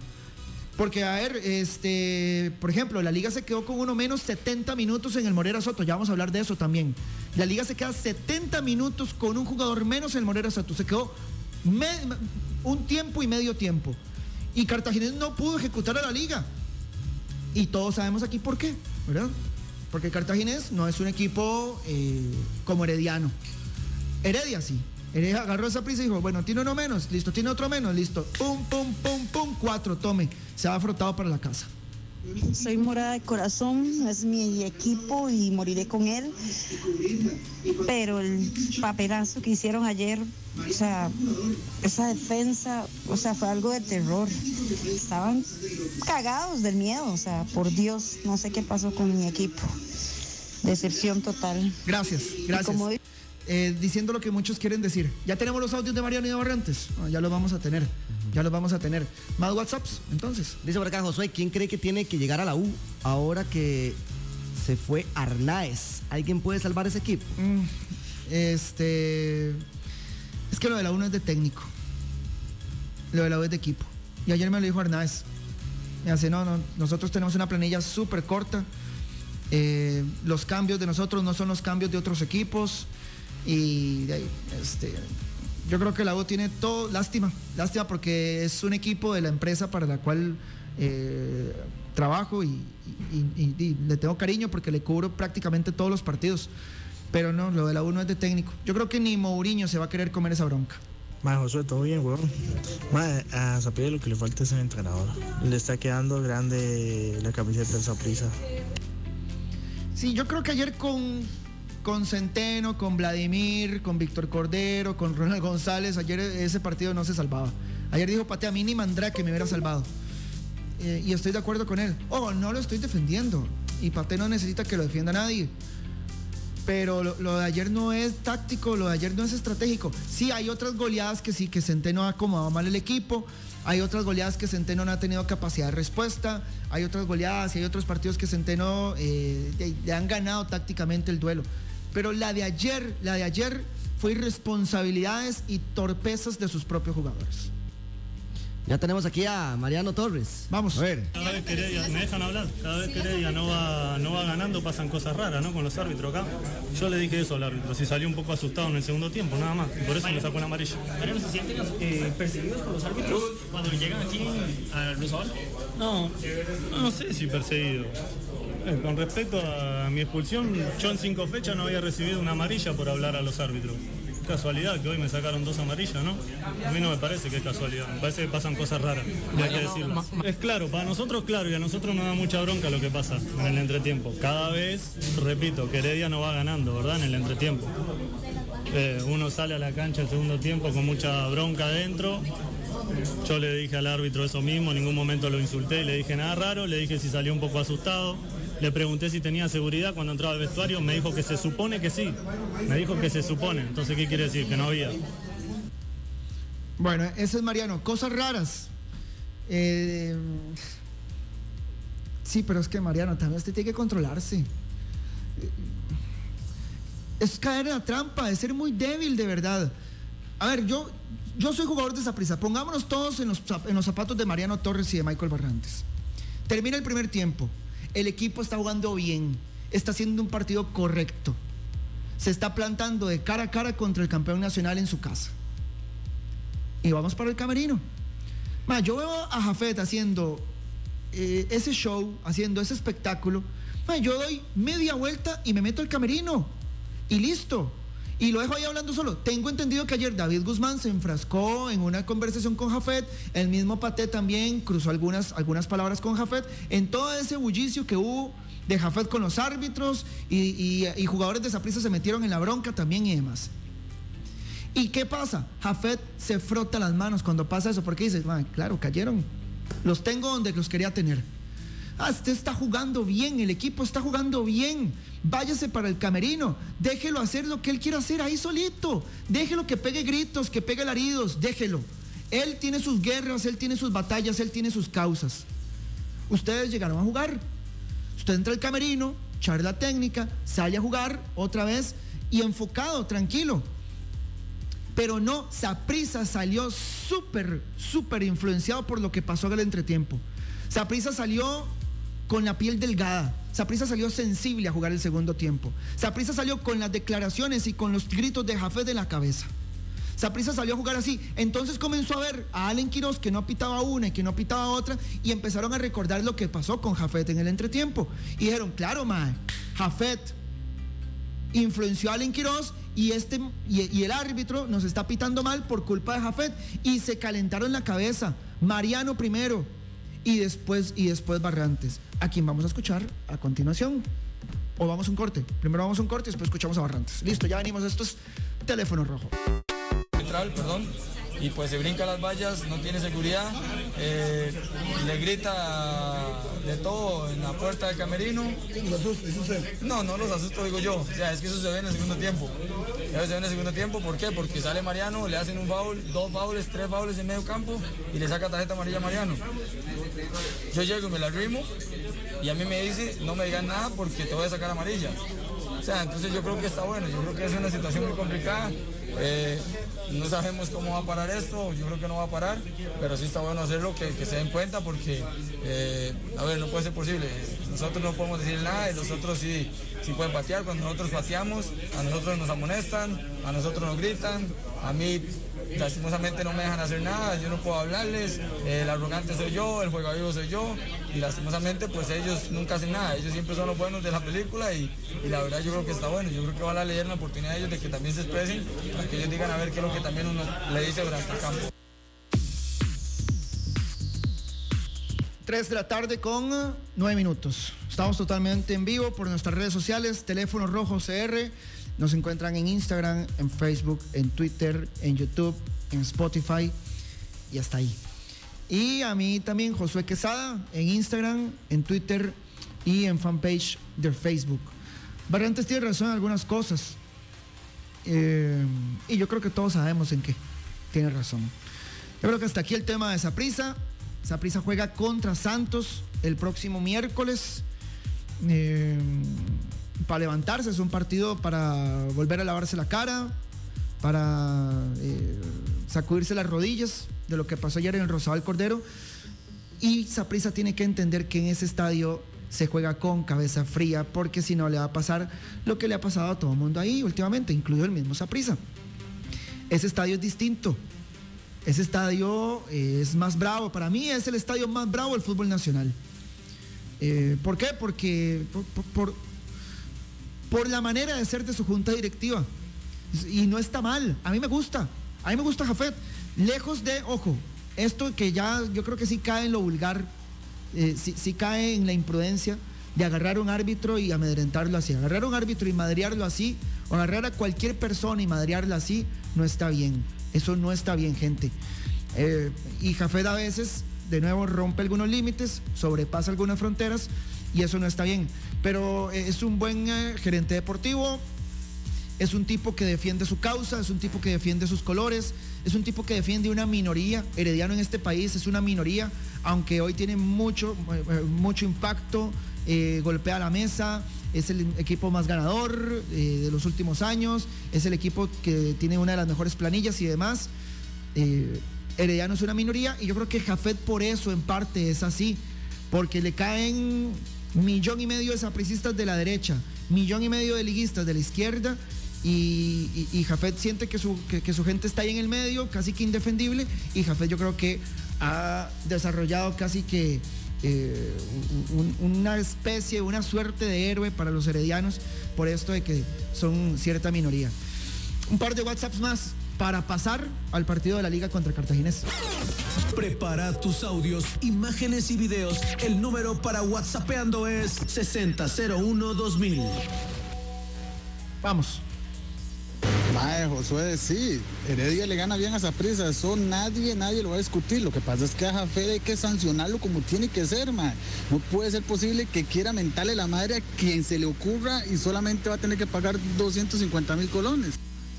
Porque, a ver, este, por ejemplo, la liga se quedó con uno menos 70 minutos en el Morera Soto. Ya vamos a hablar de eso también. La liga se queda 70 minutos con un jugador menos en el Morera Soto. Se quedó un tiempo y medio tiempo. Y Cartaginés no pudo ejecutar a la liga. Y todos sabemos aquí por qué, ¿verdad? Porque Cartaginés no es un equipo eh, como Herediano. Heredia sí. Heredia agarró esa prisa y dijo, bueno, tiene uno menos, listo, tiene otro menos, listo. Pum, pum, pum, pum, cuatro, tome. Se va frotado para la casa. Soy morada de corazón, es mi equipo y moriré con él. Pero el papelazo que hicieron ayer, o sea, esa defensa, o sea, fue algo de terror. Estaban cagados del miedo, o sea, por Dios, no sé qué pasó con mi equipo. Decepción total. Gracias, gracias. Eh, diciendo lo que muchos quieren decir. Ya tenemos los audios de Mariano y de Barrantes. Ah, ya los vamos a tener. Ya los vamos a tener. Más WhatsApps, entonces. Dice por acá Josué, ¿quién cree que tiene que llegar a la U ahora que se fue Arnaez? ¿Alguien puede salvar ese equipo? Mm, este. Es que lo de la 1 es de técnico. Lo de la U es de equipo. Y ayer me lo dijo Arnaez. Me hace, no, no, nosotros tenemos una planilla súper corta. Eh, los cambios de nosotros no son los cambios de otros equipos. Y de ahí, este, yo creo que la U tiene todo, lástima, lástima porque es un equipo de la empresa para la cual eh, trabajo y, y- y- y le tengo cariño porque le cubro prácticamente todos los partidos. Pero no, lo de la U no es de técnico. Yo creo que ni Mourinho se va a querer comer esa bronca. Mae, Josué, todo bien, weón. Mae, a Zapilla lo que le falta es el entrenador. Le está quedando grande la camiseta del Saprissa. Sí, yo creo que ayer con, con Centeno, con Vladimir, con Víctor Cordero, con Ronald González, ayer ese partido no se salvaba. Ayer dijo Pate, a mí ni Mandrake me hubiera salvado. Eh, y estoy de acuerdo con él. Oh, no lo estoy defendiendo. Y Pate no necesita que lo defienda nadie. Pero lo, de ayer no es táctico, lo de ayer no es estratégico. Sí, hay otras goleadas que sí, que Centeno ha acomodado mal el equipo. Hay otras goleadas que Centeno no ha tenido capacidad de respuesta. Hay otras goleadas y hay otros partidos que Centeno eh, le han ganado tácticamente el duelo. Pero la de ayer, la de ayer fue irresponsabilidades y torpezas de sus propios jugadores. Ya tenemos aquí a Mariano Torres. Vamos. A ver. Cada vez que Heredia, me dejan hablar, cada vez que Heredia no va, no va ganando pasan cosas raras, ¿no? Con los árbitros acá. Yo le dije eso al árbitro, si salió un poco asustado en el segundo tiempo, nada más. Y por eso me sacó una amarilla. ¿Mariano se sienten eh, perseguidos por los árbitros cuando llegan aquí a Rosal? No, no sé si perseguido. Eh, con respecto a mi expulsión, yo en cinco fechas no había recibido una amarilla por hablar a los árbitros. Casualidad que hoy me sacaron dos amarillas, ¿no? A mí no me parece que es casualidad, me parece que pasan cosas raras, y hay que decirlo. Es claro, para nosotros claro, y a nosotros nos da mucha bronca lo que pasa en el entretiempo. Cada vez, repito, que Heredia no va ganando, ¿verdad? En el entretiempo. Eh, uno sale a la cancha el segundo tiempo con mucha bronca adentro. Yo le dije al árbitro eso mismo, en ningún momento lo insulté y le dije nada raro, le dije si salió un poco asustado. Le pregunté si tenía seguridad cuando entraba al vestuario, me dijo que se supone que sí. Me dijo que se supone, entonces ¿qué quiere decir? Que no había. Bueno, ese es Mariano. Cosas raras. Eh, sí, pero es que Mariano, también usted tiene que controlarse. Eh, es caer en la trampa, es ser muy débil de verdad. A ver, yo, yo soy jugador de esa prisa. Pongámonos todos en los, en los zapatos de Mariano Torres y de Michael Barrantes. Termina el primer tiempo. El equipo está jugando bien. Está haciendo un partido correcto. Se está plantando de cara a cara contra el campeón nacional en su casa. Y vamos para el camerino. Ma, yo veo a Jafet haciendo eh, ese show, haciendo ese espectáculo. Ma, yo doy media vuelta y me meto al camerino. Y listo. Y lo dejo ahí hablando solo. Tengo entendido que ayer David Guzmán se enfrascó en una conversación con Jafet. El mismo Paté también cruzó algunas, algunas palabras con Jafet. En todo ese bullicio que hubo de Jafet con los árbitros y, y- y jugadores de Saprissa se metieron en la bronca también y demás. ¿Y qué pasa? Jafet se frota las manos cuando pasa eso porque dice, "Ma, claro, cayeron. Los tengo donde los quería tener. Ah, usted está jugando bien, el equipo está jugando bien. Váyase para el camerino, déjelo hacer lo que él quiera hacer ahí solito. Déjelo que pegue gritos, que pegue alaridos, déjelo. Él tiene sus guerras, él tiene sus batallas, él tiene sus causas. Ustedes llegaron a jugar. Usted entra al camerino, charla técnica, sale a jugar otra vez y enfocado, tranquilo. Pero no, Saprisa salió súper, súper influenciado por lo que pasó en el entretiempo. Saprisa salió con la piel delgada. Saprisa salió sensible a jugar el segundo tiempo. Saprisa salió con las declaraciones y con los gritos de Jafet en la cabeza. Saprisa salió a jugar así. Entonces comenzó a ver a Allen Quiroz que no pitaba una y que no pitaba otra y empezaron a recordar lo que pasó con Jafet en el entretiempo. Y dijeron, claro, mae, Jafet influenció a Allen Quiroz y, este, y, y el árbitro nos está pitando mal por culpa de Jafet y se calentaron la cabeza. Mariano primero y después, y después Barrantes. A quien vamos a escuchar a continuación. O vamos a un corte. Primero vamos a un corte y después escuchamos a Barrantes. Listo, ya venimos. Esto es teléfono rojo. central, perdón, y pues se brinca las vallas, no tiene seguridad, eh, le grita de todo en la puerta del camerino. No, no los asusto, digo yo. O sea, es que eso se ve en el segundo tiempo. Eso se ve en el segundo tiempo, ¿por qué? Porque sale Mariano, le hacen un foul, dos fouls, tres fouls en medio campo y le saca tarjeta amarilla a Mariano. Yo llego y me la rimo y a mí me dice, no me digan nada porque te voy a sacar amarilla. O sea, entonces yo creo que está bueno, yo creo que es una situación muy complicada. Eh, no sabemos cómo va a parar esto, yo creo que no va a parar, pero sí está bueno hacerlo, que, que se den cuenta porque, eh, a ver, no puede ser posible. Nosotros no podemos decir nada y los otros sí, sí pueden patear. Cuando nosotros pateamos, a nosotros nos amonestan, a nosotros nos gritan, a mí lastimosamente no me dejan hacer nada, yo no puedo hablarles, eh, el arrogante soy yo, el juego vivo soy yo y lastimosamente pues ellos nunca hacen nada, ellos siempre son los buenos de la película y, la verdad yo creo que está bueno, yo creo que van a leer la oportunidad a ellos de que también se expresen, para que ellos digan a ver qué es lo que también uno le dice durante el campo. 3 de la tarde con 9 minutos. Estamos totalmente en vivo por nuestras redes sociales, teléfono rojo CR. Nos encuentran en Instagram, en Facebook, en Twitter, en YouTube, en Spotify y hasta ahí. Y a mí también, Josué Quesada, en Instagram, en Twitter y en fanpage de Facebook. Barrantes tiene razón en algunas cosas. Eh, y yo creo que todos sabemos en qué. Tiene razón. Yo creo que hasta aquí el tema de Saprisa. Saprisa juega contra Santos el próximo miércoles. Eh, para levantarse, es un partido para volver a lavarse la cara, para eh, sacudirse las rodillas de lo que pasó ayer en el Rosabal Cordero. Y Saprisa tiene que entender que en ese estadio se juega con cabeza fría, porque si no le va a pasar lo que le ha pasado a todo el mundo ahí últimamente, incluido el mismo Saprisa. Ese estadio es distinto. Ese estadio eh, es más bravo. Para mí es el estadio más bravo del fútbol nacional. Eh, ¿Por qué? Porque por, por- por- la manera de ser de su junta directiva. Y no está mal. A mí me gusta. A mí me gusta Jafet. Lejos de, ojo, esto que ya yo creo que sí cae en lo vulgar, eh, sí, sí cae en la imprudencia de agarrar a un árbitro y amedrentarlo así. Agarrar a un árbitro y madrearlo así, o agarrar a cualquier persona y madrearla así, no está bien. Eso no está bien, gente. Eh, y Jafet a veces, de nuevo, rompe algunos límites, sobrepasa algunas fronteras, y eso no está bien. Pero eh, es un buen eh, gerente deportivo, es un tipo que defiende su causa, es un tipo que defiende sus colores, es un tipo que defiende una minoría. Herediano en este país es una minoría, aunque hoy tiene mucho, eh, mucho impacto, golpea la mesa, es el equipo más ganador de los últimos años, es el equipo que tiene una de las mejores planillas y demás. Herediano es una minoría y yo creo que Jafet por eso en parte es así, porque le caen millón y medio de sapricistas de la derecha, millón y medio de liguistas de la izquierda y, Jafet siente que su, que, su gente está ahí en el medio, casi que indefendible y Jafet yo creo que ha desarrollado casi que eh, un- una especie, una suerte de héroe para los heredianos por esto de que son cierta minoría. Un par de WhatsApps más para pasar al partido de la liga contra Cartaginés. Prepara tus audios, imágenes y videos. El número para WhatsAppeando es 6001-2000. Vamos. Mae, Josué, sí, Heredia le gana bien a Saprissa, eso nadie, nadie lo va a discutir. Lo que pasa es que a Jafé hay que sancionarlo como tiene que ser, mae. No puede ser posible que quiera mentarle la madre a quien se le ocurra y solamente va a tener que pagar 250 mil colones.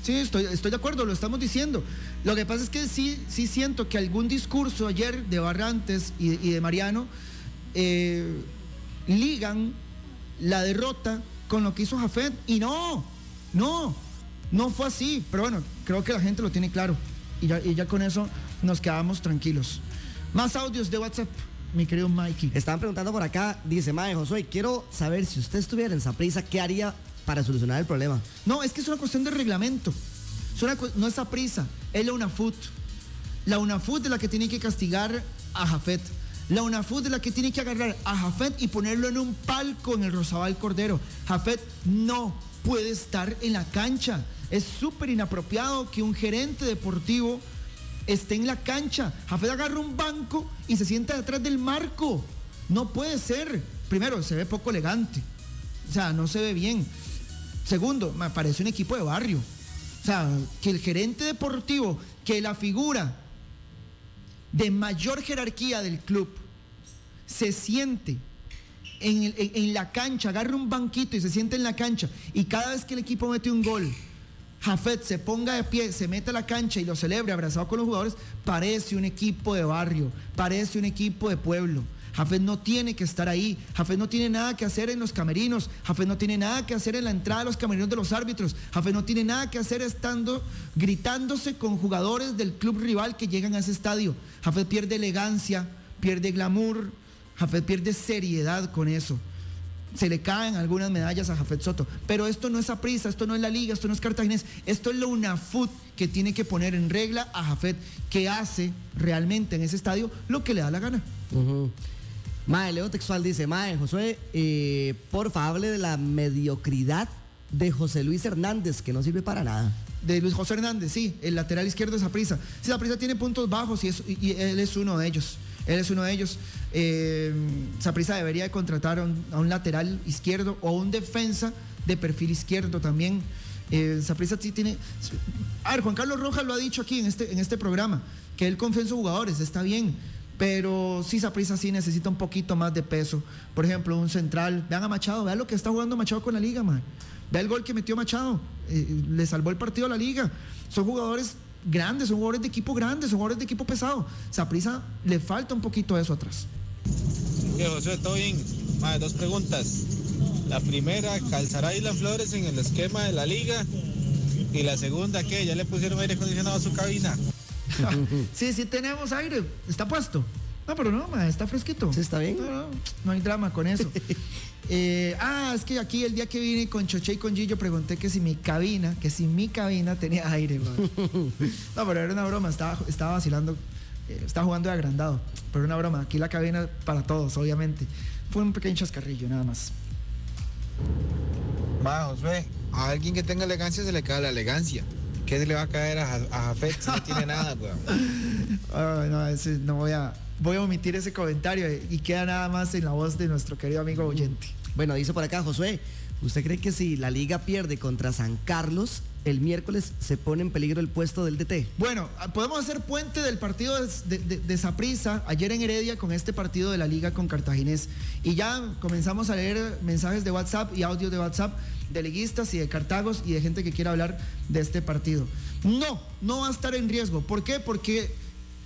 Sí, estoy, estoy de acuerdo, lo estamos diciendo. Lo que pasa es que sí, sí siento que algún discurso ayer de Barrantes y, de Mariano eh, ligan la derrota con lo que hizo Jafet. Y no, no, no fue así. Pero bueno, creo que la gente lo tiene claro. Y ya, y ya con eso nos quedamos tranquilos. Más audios de WhatsApp, mi querido Mikey. Estaban preguntando por acá, dice Mae Josué, quiero saber si usted estuviera en Saprisa, ¿qué haría para solucionar el problema? No, es que es una cuestión de reglamento. Es una no es a prisa, es la UNAFUT. La UNAFUT es la que tiene que castigar a Jafet. La UNAFUT es la que tiene que agarrar a Jafet y ponerlo en un palco en el Rosabal Cordero. Jafet no puede estar en la cancha. Es súper inapropiado que un gerente deportivo esté en la cancha. Jafet agarra un banco y se sienta detrás del marco. No puede ser. Primero, se ve poco elegante. O sea, no se ve bien. Segundo, me parece un equipo de barrio. O sea, que el gerente deportivo, que la figura de mayor jerarquía del club se siente en, la cancha, agarre un banquito y se siente en la cancha y cada vez que el equipo mete un gol, Jafet se ponga de pie, se mete a la cancha y lo celebre abrazado con los jugadores, parece un equipo de barrio, parece un equipo de pueblo. Jafet no tiene que estar ahí. Jafet no tiene nada que hacer en los camerinos. Jafet no tiene nada que hacer en la entrada de los camerinos de los árbitros. Jafet no tiene nada que hacer estando gritándose con jugadores del club rival que llegan a ese estadio. Jafet pierde elegancia, pierde glamour. Jafet pierde seriedad con eso. Se le caen algunas medallas a Jafet Soto. Pero esto no es a prisa, esto no es la liga, esto no es Cartaginés. Esto es la UNAFUT que tiene que poner en regla a Jafet, que hace realmente en ese estadio lo que le da la gana. Mae, Leo Textual dice, Mae, Josué, eh, porfa, hable de la mediocridad de José Luis Hernández, que no sirve para nada. De Luis José Hernández, sí, el lateral izquierdo de Saprisa. Sí, Saprisa tiene puntos bajos y, es- y- él es uno de ellos. Él es uno de ellos. Eh, Saprisa debería de contratar a un, lateral izquierdo o un defensa de perfil izquierdo también. Eh, Saprissa sí tiene. A ver, Juan Carlos Rojas lo ha dicho aquí en este, en este programa, que él confía en sus jugadores, está bien. Pero sí, Saprissa sí necesita un poquito más de peso. Por ejemplo, un central. Vean a Machado, vean lo que está jugando Machado con la liga, man. Vea el gol que metió Machado. eh, le salvó el partido a la liga. Son jugadores grandes, son jugadores de equipo grandes, son jugadores de equipo pesado. Saprissa le falta un poquito eso atrás. Que José, todo bien. Mae, dos preguntas. La primera, ¿calzará Islas Flores en el esquema de la liga? Y la segunda, ¿qué? ¿Ya le pusieron aire acondicionado a su cabina? sí, sí tenemos aire. ¿Está puesto? No, pero no, ma, está fresquito. Sí, está bien. No, no, no hay drama con eso. Eh, ah, es que aquí el día que vine con Choche y con Gillo pregunté que si mi cabina, que si mi cabina tenía aire, ma. No, pero era una broma, estaba, estaba vacilando, eh, estaba jugando de agrandado. Pero una broma, aquí la cabina para todos, obviamente. Fue un pequeño chascarrillo, nada más. Va, Josué, a alguien que tenga elegancia se le cae la elegancia. ¿Qué le va a caer a, a Jafet si no tiene nada, weón? No, ese- no voy a, voy a omitir ese comentario y queda nada más en la voz de nuestro querido amigo oyente. Bueno, dice por acá Josué, ¿usted cree que si la liga pierde contra San Carlos, el miércoles se pone en peligro el puesto del DT? Bueno, ah, podemos hacer puente del partido de, Saprissa ayer en Heredia con este partido de la liga con Cartaginés. Y ya comenzamos a leer mensajes de WhatsApp y audios de WhatsApp de liguistas y de Cartagos y de gente que quiera hablar de este partido. No, no va a estar en riesgo. ¿Por qué? Porque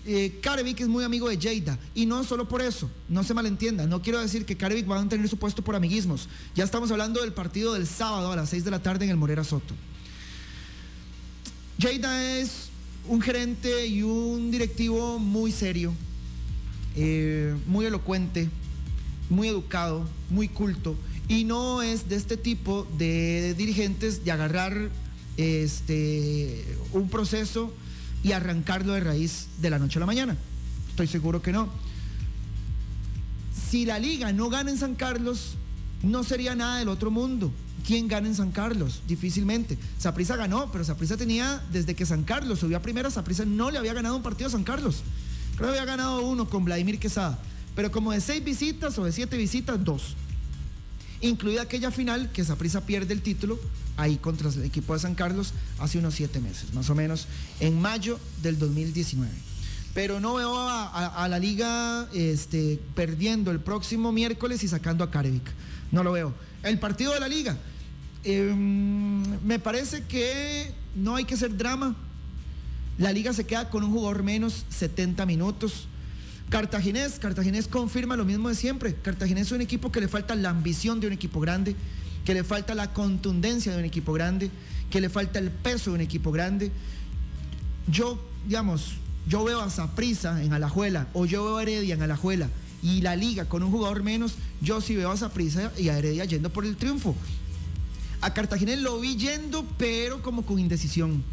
eh, es muy amigo de Lleida y no solo por eso, no se malentienda, no quiero decir que Carevic va a tener su puesto por amiguismos. Ya estamos hablando del partido del sábado a las 6 de la tarde en el Morera Soto. Lleida es un gerente y un directivo muy serio, eh, muy elocuente, muy educado, muy culto y no es de este tipo de dirigentes de agarrar este, un proceso y arrancarlo de raíz de la noche a la mañana. Estoy seguro que no. Si la liga no gana en San Carlos, no sería nada del otro mundo. ¿Quién gana en San Carlos? Difícilmente. Saprisa ganó, pero Saprisa tenía, desde que San Carlos subió a primera, Saprisa no le había ganado un partido a San Carlos. Creo que había ganado uno con Vladimir Quesada. Pero como de seis visitas o de siete visitas, dos. Incluida aquella final que Saprisa pierde el título ahí contra el equipo de San Carlos hace unos siete meses, más o menos, en mayo del 2019. Pero no veo a, la liga este, perdiendo el próximo miércoles y sacando a Carevic. No lo veo. El partido de la liga. Eh, me parece que no hay que hacer drama. La liga se queda con un jugador menos 70 minutos. Cartaginés, Cartaginés confirma lo mismo de siempre. Cartaginés es un equipo que le falta la ambición de un equipo grande, que le falta la contundencia de un equipo grande, que le falta el peso de un equipo grande. Yo, digamos, yo veo a Saprisa en Alajuela o yo veo a Heredia en Alajuela y la liga con un jugador menos, yo sí veo a Saprisa y a Heredia yendo por el triunfo. A Cartaginés lo vi yendo, pero como con indecisión.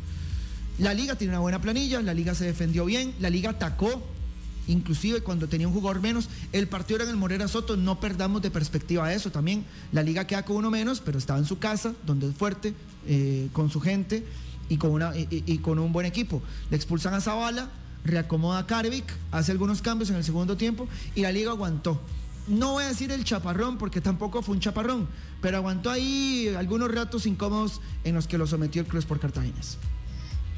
La liga tiene una buena planilla, la liga se defendió bien, la liga atacó, inclusive cuando tenía un jugador menos. El partido era en el Morera Soto, no perdamos de perspectiva eso también. La liga queda con uno menos, pero estaba en su casa, donde es fuerte, eh, con su gente y con, una, y con un buen equipo. Le expulsan a Zavala, reacomoda a Karvik, hace algunos cambios en el segundo tiempo y la liga aguantó. No voy a decir el chaparrón porque tampoco fue un chaparrón, pero aguantó ahí algunos ratos incómodos en los que lo sometió el Cruz por Cartaginés.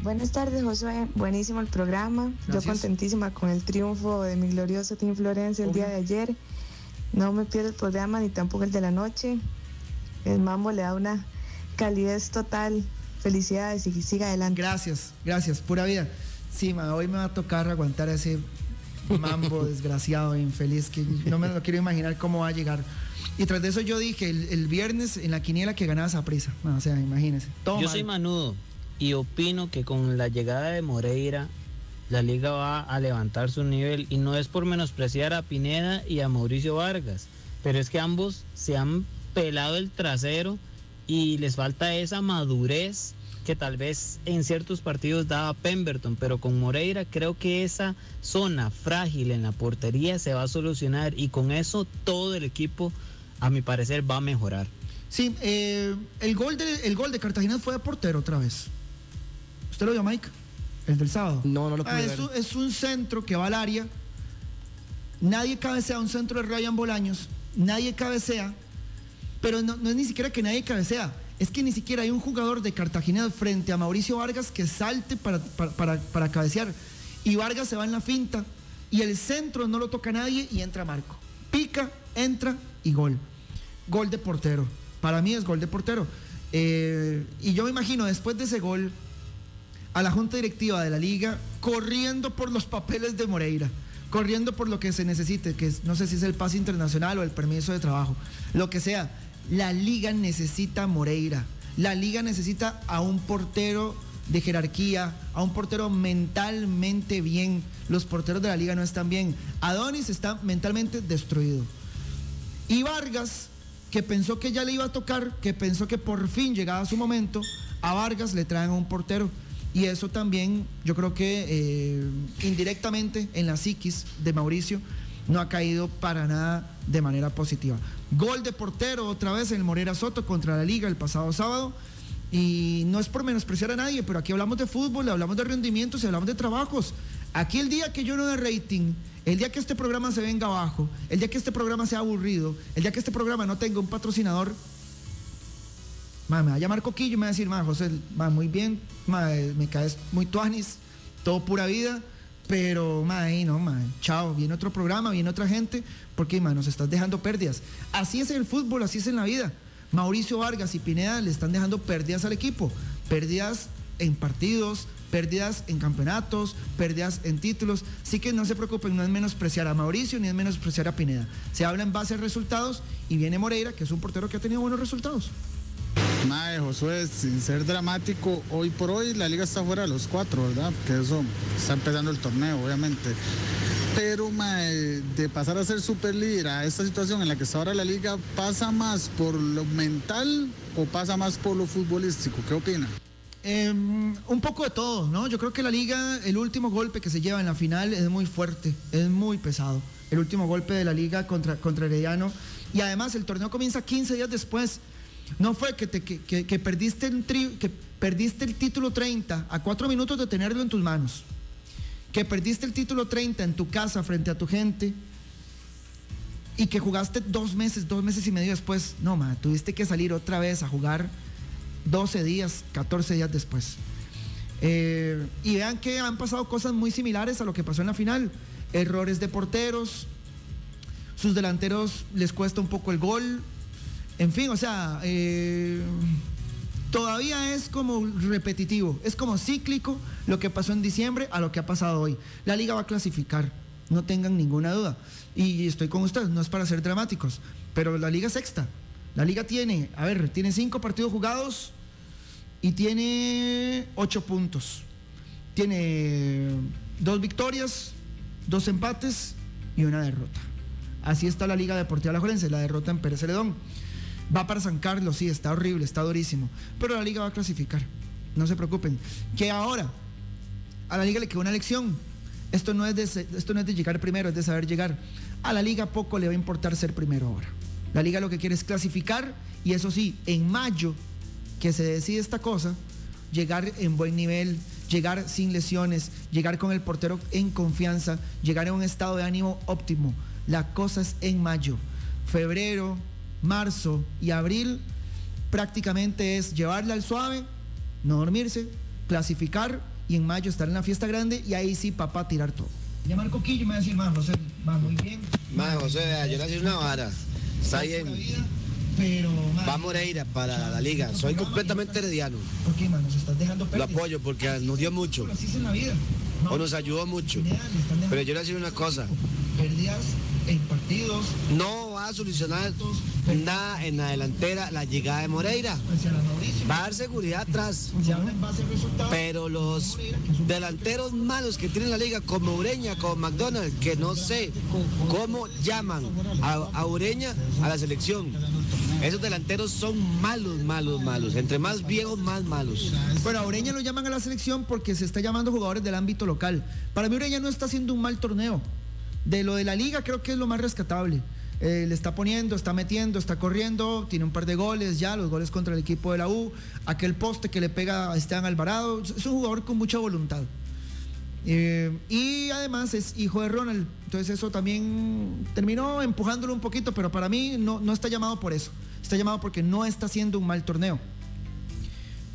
Buenas tardes, Josué. Buenísimo el programa. Gracias. Yo contentísima con el triunfo de mi glorioso Team Florencia el día de ayer. No me pierdo el programa ni tampoco el de la noche. El mambo le da una calidez total. Felicidades y siga adelante. Gracias, gracias, pura vida. Sí, ma, hoy me va a tocar aguantar ese mambo desgraciado infeliz que no me lo quiero imaginar cómo va a llegar. Y tras de eso yo dije el, el viernes en la quiniela que ganaba esa prisa. O sea, imagínense. Todo Yo mal. soy manudo y opino que con la llegada de Moreira la liga va a levantar su nivel y no es por menospreciar a Pineda y a Mauricio Vargas, pero es que ambos se han pelado el trasero y les falta esa madurez que tal vez en ciertos partidos daba Pemberton, pero con Moreira creo que esa zona frágil en la portería se va a solucionar y con eso todo el equipo a mi parecer va a mejorar. Sí, eh, el, gol de, el gol de Cartagena fue de portero otra vez. ¿Usted lo vio, Mike? El del sábado. No, no lo pude Ah, ver. es, un, es un centro que va al área. Nadie cabecea, un centro de Ryan Bolaños. Nadie cabecea. Pero no, no es ni siquiera que nadie cabecea. Es que ni siquiera hay un jugador de Cartagena frente a Mauricio Vargas que salte para, cabecear. Y Vargas se va en la finta. Y el centro no lo toca nadie y entra Marco. Pica, entra y gol. Gol de portero. Para mí es gol de portero. Eh, y yo me imagino después de ese gol a la junta directiva de la liga corriendo por los papeles de Moreira, corriendo por lo que se necesite, que no sé si es el pase internacional o el permiso de trabajo, lo que sea. La liga necesita Moreira, la liga necesita a un portero de jerarquía, a un portero mentalmente bien. Los porteros de la liga no están bien. Adonis está mentalmente destruido. Y Vargas, que pensó que ya le iba a tocar, que pensó que por fin llegaba su momento, a Vargas le traen a un portero. Y eso también, yo creo que eh, indirectamente en la psiquis de Mauricio no ha caído para nada de manera positiva. Gol de portero otra vez en el Morera Soto contra la Liga el pasado sábado. Y no es por menospreciar a nadie, pero aquí hablamos de fútbol, hablamos de rendimientos y hablamos de trabajos. Aquí el día que yo no dé rating, el día que este programa se venga abajo, el día que este programa sea aburrido, el día que este programa no tenga un patrocinador, me va a llamar Coquillo y me va a decir, ma, José, ma, muy bien, me caes muy tuanis, todo pura vida, pero, ma, ahí no, ma, chao, viene otro programa, viene otra gente, porque, ma, nos estás dejando pérdidas. Así es en el fútbol, así es en la vida. Mauricio Vargas y Pineda le están dejando pérdidas al equipo, pérdidas en partidos, pérdidas en campeonatos, pérdidas en títulos. Así que no se preocupen, no es menospreciar a Mauricio ni es menospreciar a Pineda. Se habla en base a resultados y viene Moreira, que es un portero que ha tenido buenos resultados. Mae, Josué, sin ser dramático, hoy por hoy la liga está fuera de los cuatro, ¿verdad? Porque eso está empezando el torneo, obviamente. Pero mae, de pasar a ser super líder a esta situación en la que está ahora la liga, ¿pasa más por lo mental o pasa más por lo futbolístico? ¿Qué opina? Eh, un poco de todo, ¿no? Yo creo que la liga, el último golpe que se lleva en la final es muy fuerte, es muy pesado. El último golpe de la liga contra, contra Herediano. Y además el torneo comienza 15 días después. No fue que, te, que, que- perdiste el tri- que perdiste el título 30 a cuatro minutos de tenerlo en tus manos. Que perdiste el título 30 en tu casa frente a tu gente. Y que jugaste dos meses, dos meses y medio después. No, ma, tuviste que salir otra vez a jugar 12 días, 14 días después. Eh, y vean que han pasado cosas muy similares a lo que pasó en la final. Errores de porteros, sus delanteros les cuesta un poco el gol. En fin, o sea, eh, todavía es como repetitivo, es como cíclico lo que pasó en diciembre a lo que ha pasado hoy. La liga va a clasificar, no tengan ninguna duda. Y estoy con ustedes, no es para ser dramáticos, pero la liga sexta. La liga tiene, a ver, tiene cinco partidos jugados y tiene ocho puntos. Tiene dos victorias, dos empates y una derrota. Así está la Liga Deportiva Alajuelense, la derrota en Pérez Celedón. Va para San Carlos, sí, está horrible, está durísimo. Pero la liga va a clasificar. No se preocupen. Que ahora a la liga le quedó una lección. Esto no, es de, esto no es de llegar primero, es de saber llegar. A la liga poco le va a importar ser primero ahora. La liga lo que quiere es clasificar y eso sí, en mayo que se decide esta cosa, llegar en buen nivel, llegar sin lesiones, llegar con el portero en confianza, llegar en un estado de ánimo óptimo. La cosa es en mayo. Febrero, marzo y abril prácticamente es llevarla al suave, no dormirse, clasificar y en mayo estar en la fiesta grande y ahí sí papá tirar todo. Ya Marco Quillo me va a decir más, José, va muy bien, Mae, José, yo le hacía una vara. Está bien. pero Va Moreira para la liga. Soy completamente herediano. ¿por qué, mano? Se estás dejando Lo apoyo porque nos dio mucho. Así es en la vida. O nos ayudó mucho. Pero yo le decía una cosa. Pérdidas en partidos, No va a solucionar nada en la delantera la llegada de Moreira. Va a dar seguridad atrás. Pero los delanteros malos que tiene la liga, como Ureña, como McDonald, que no sé cómo llaman a, a Ureña a la selección. Esos delanteros son malos, malos, malos. Entre más viejos, más malos. Bueno, a Ureña lo llaman a la selección porque se está llamando jugadores del ámbito local. Para mí Ureña no está haciendo un mal torneo. De lo de la liga creo que es lo más rescatable. Eh, le está poniendo, está metiendo, está corriendo, tiene un par de goles ya, los goles contra el equipo de la U, aquel poste que le pega a Esteban Alvarado, es un jugador con mucha voluntad. Eh, y además es hijo de Ronald, entonces eso también terminó empujándolo un poquito, pero para mí no, no está llamado por eso, está llamado porque no está haciendo un mal torneo.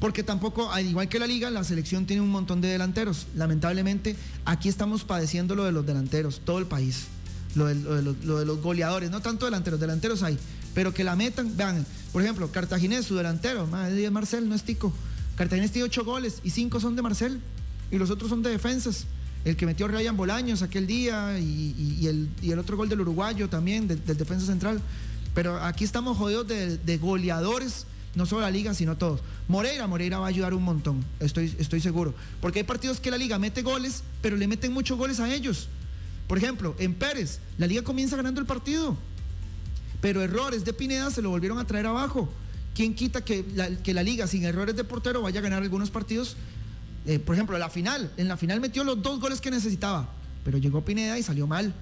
Porque tampoco, al igual que la liga, la selección tiene un montón de delanteros. Lamentablemente, aquí estamos padeciendo lo de los delanteros, todo el país. Lo de, lo de los, goleadores, no tanto delanteros, delanteros hay. Pero que la metan, vean, por ejemplo, Cartaginés, su delantero, madre, Marcel, no es Tico. Cartaginés tiene ocho goles y cinco son de Marcel. Y los otros son de defensas. El que metió Ryan Bolaños aquel día y, y- el, otro gol del uruguayo también, del, defensa central. Pero aquí estamos jodidos de goleadores, no solo la liga, sino todos. Moreira, Moreira va a ayudar un montón, estoy, estoy seguro. Porque hay partidos que la liga mete goles, pero le meten muchos goles a ellos. Por ejemplo, en Pérez, la liga comienza ganando el partido, pero errores de Pineda se lo volvieron a traer abajo. ¿Quién quita que la, que la liga sin errores de portero vaya a ganar algunos partidos? Eh, por ejemplo, la final, en la final metió los dos goles que necesitaba, pero llegó Pineda y salió mal.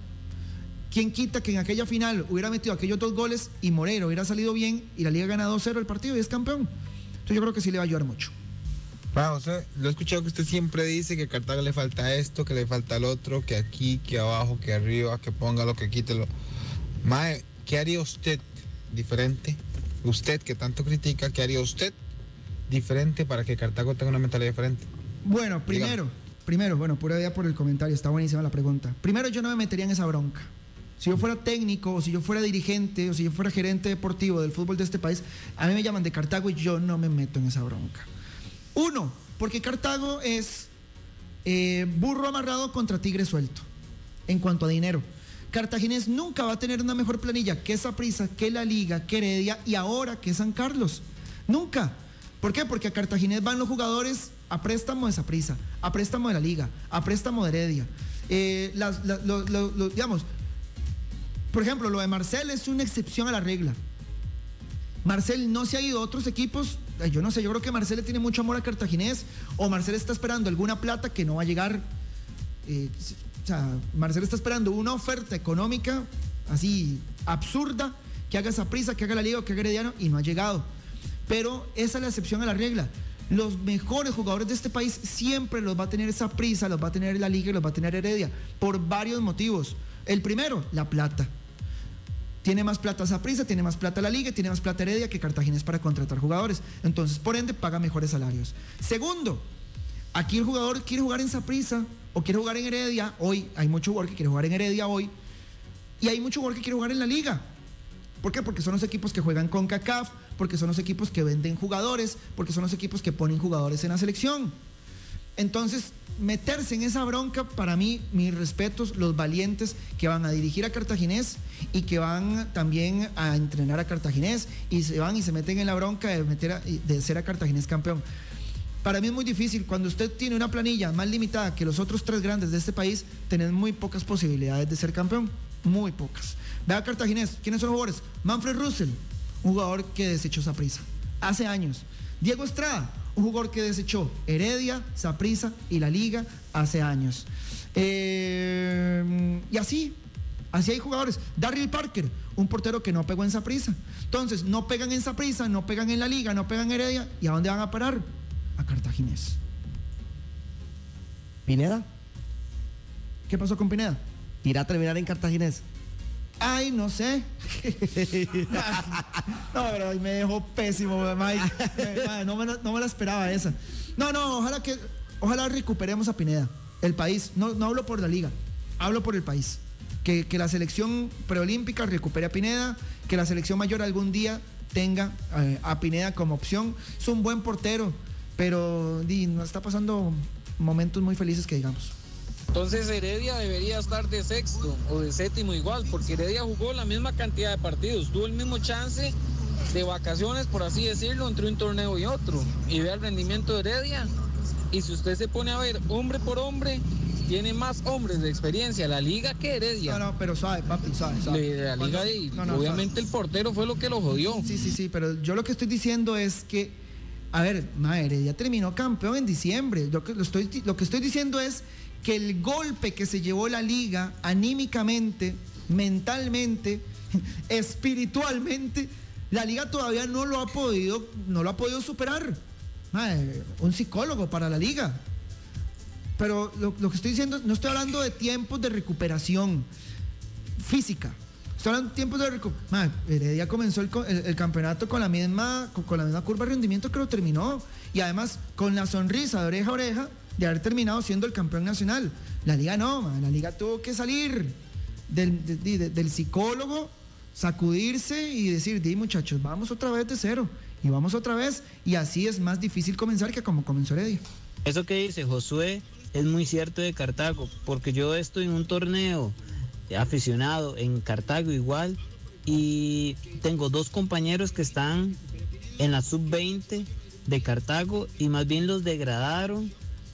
¿Quién quita que en aquella final hubiera metido aquellos dos goles y Moreira hubiera salido bien y la liga gana 2-0 el partido y es campeón? Entonces yo creo que sí le va a ayudar mucho. José, lo he escuchado que usted siempre dice que a Cartago le falta esto, que le falta el otro, que aquí, que abajo, que arriba, que ponga lo que quítelo. Mae, ¿qué haría usted diferente? Usted que tanto critica, ¿qué haría usted diferente para que Cartago tenga una mentalidad diferente? Bueno, primero, primero, bueno, pura idea por el comentario, está buenísima la pregunta. Primero yo no me metería en esa bronca. Si yo fuera técnico, o si yo fuera dirigente, o si yo fuera gerente deportivo del fútbol de este país, a mí me llaman de Cartago y yo no me meto en esa bronca. Uno, Porque Cartago es eh, burro amarrado contra tigre suelto en cuanto a dinero. Cartaginés nunca va a tener una mejor planilla que Saprissa, que la Liga, que Heredia y ahora que San Carlos. Nunca. ¿Por qué? Porque a Cartaginés van los jugadores a préstamo de Saprissa, a préstamo de la Liga, a préstamo de Heredia. Eh, digamos, por ejemplo, lo de Marcel es una excepción a la regla. Marcel no se ha ido a otros equipos. Yo no sé, yo creo que Marcel tiene mucho amor a Cartaginés. O Marcel está esperando alguna plata que no va a llegar. eh, o sea, Marcel está esperando una oferta económica así absurda que haga esa prisa, que haga la liga que haga Herediano y no ha llegado. Pero esa es la excepción a la regla. Los mejores jugadores de este país siempre los va a tener esa prisa, los va a tener la liga y los va a tener Heredia por varios motivos. El primero, la plata. Tiene más plata Saprissa, tiene más plata la liga, tiene más plata Heredia que Cartaginés para contratar jugadores. Entonces, por ende, paga mejores salarios. Segundo, aquí el jugador quiere jugar en Saprissa o quiere jugar en Heredia. Hoy hay mucho jugador que quiere jugar en Heredia hoy. Y hay mucho jugador que quiere jugar en la liga. ¿Por qué? Porque son los equipos que juegan con CACAF, porque son los equipos que venden jugadores, porque son los equipos que ponen jugadores en la selección. Entonces, meterse en esa bronca, para mí, mis respetos, los valientes que van a dirigir a Cartaginés y que van también a entrenar a Cartaginés y se van y se meten en la bronca de, meter a- de ser a Cartaginés campeón. Para mí es muy difícil. Cuando usted tiene una planilla más limitada que los otros tres grandes de este país, tenés muy pocas posibilidades de ser campeón. Muy pocas. Vea Cartaginés. ¿Quiénes son los jugadores? Manfred Russell, jugador que desechó Saprissa hace años. Diego Estrada, un jugador que desechó Heredia, Saprissa y la Liga hace años. Eh, y así, así hay jugadores. Darryl Parker, un portero que no pegó en Saprissa. Entonces, no pegan en Saprissa, no pegan en la Liga, no pegan en Heredia. ¿Y a dónde van a parar? A Cartaginés. Pineda, ¿Qué pasó con Pineda? irá a terminar en Cartaginés. Ay, no sé. no, pero me dejó pésimo, Mike. No me la esperaba esa. No, no, ojalá que ojalá recuperemos a Pineda, el país. No, no hablo por la liga, hablo por el país. Que, que la selección preolímpica recupere a Pineda, que la selección mayor algún día tenga eh, a Pineda como opción. Es un buen portero, pero di, no está pasando momentos muy felices que digamos. Entonces Heredia debería estar de sexto o de séptimo igual, porque Heredia jugó la misma cantidad de partidos, tuvo el mismo chance de vacaciones, por así decirlo, entre un torneo y otro. Y vea el rendimiento de Heredia. Y si usted se pone a ver hombre por hombre, tiene más hombres de experiencia la liga que Heredia. No, no, pero sabe, papi, sabe, sabe. La liga Cuando- y no, no, obviamente el portero fue lo que lo jodió. Sí, sí, sí, pero yo lo que estoy diciendo es que, a ver, madre, ya terminó campeón en diciembre. Yo que- lo, estoy, lo que estoy diciendo es que el golpe que se llevó la liga anímicamente, mentalmente, espiritualmente, la liga todavía no lo ha podido, no lo ha podido superar. Un psicólogo para la liga. Pero lo, que estoy diciendo, no estoy hablando de tiempos de recuperación física. Estoy hablando de tiempos de recuperación. Heredia comenzó el, campeonato con la, misma, con la misma curva de rendimiento que lo terminó. Y además con la sonrisa de oreja a oreja de haber terminado siendo el campeón nacional. La liga no, la liga tuvo que salir del, de- de- del psicólogo, sacudirse y decir, di muchachos, vamos otra vez de cero. Y vamos otra vez. Y así es más difícil comenzar que como comenzó Heredia. Eso que dice Josué es muy cierto de Cartago, porque yo estoy en un torneo aficionado en Cartago igual y tengo dos compañeros que están en la sub-20 de Cartago y más bien los degradaron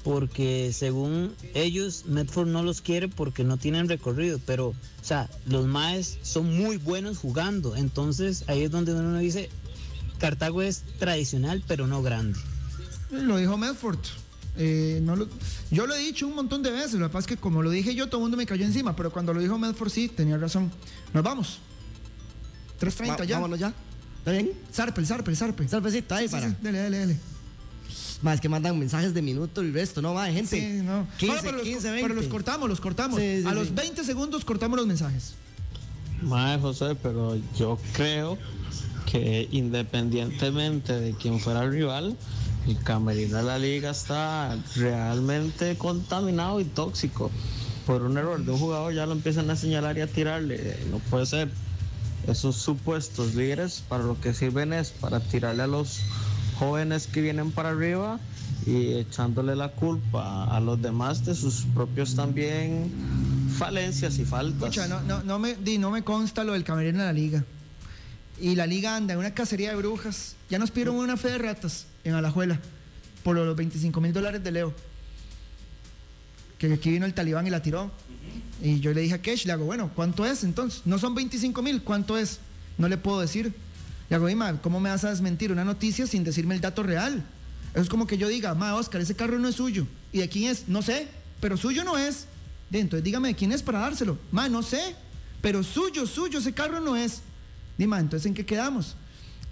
porque según ellos Medford no los quiere porque no tienen recorrido, pero o sea, los maes son muy buenos jugando, entonces ahí es donde uno dice Cartago es tradicional pero no grande. Lo dijo Medford. Eh, no lo- yo lo he dicho un montón de veces. Lo que pasa es que como lo dije yo, todo el mundo me cayó encima. Pero cuando lo dijo Medford, sí, tenía razón. Nos vamos. 3.30 Va- ya. vámonos ya. ¿Está bien? Zarpe, el zarpe, el zarpe. Zarpecito ahí Sí, para. sí, dale, dale, dale. Más que mandan mensajes de minuto y el resto, no, va, gente. Sí, no. 15, No, pero, los, 15, 20. pero los cortamos, los cortamos. Sí, sí, A sí. los 20 segundos cortamos los mensajes. Mae José, pero yo creo que independientemente de quién fuera el rival, el camerino de la liga está realmente contaminado y tóxico. Por un error de un jugador ya lo empiezan a señalar y a tirarle. No puede ser. Esos supuestos líderes para lo que sirven es para tirarle a los jóvenes que vienen para arriba y echándole la culpa a los demás de sus propios también falencias y faltas. No me consta lo del camerino de la liga. Y la liga anda en una cacería de brujas. Ya nos pidieron una fe de ratas en Alajuela por los 25 mil dólares de Leo. Que aquí vino el talibán y la tiró. Y yo le dije a Kesh, le hago, bueno, ¿cuánto es entonces? No son 25 mil, ¿cuánto es? No le puedo decir. Le hago, Ima, ¿cómo me vas a desmentir una noticia sin decirme el dato real? Es como que yo diga, ma, Oscar, ese carro no es suyo. ¿Y de quién es? No sé, pero suyo no es. Entonces dígame de quién es para dárselo. Ma, no sé, pero suyo, suyo, ese carro no es. Dime, entonces ¿en qué quedamos?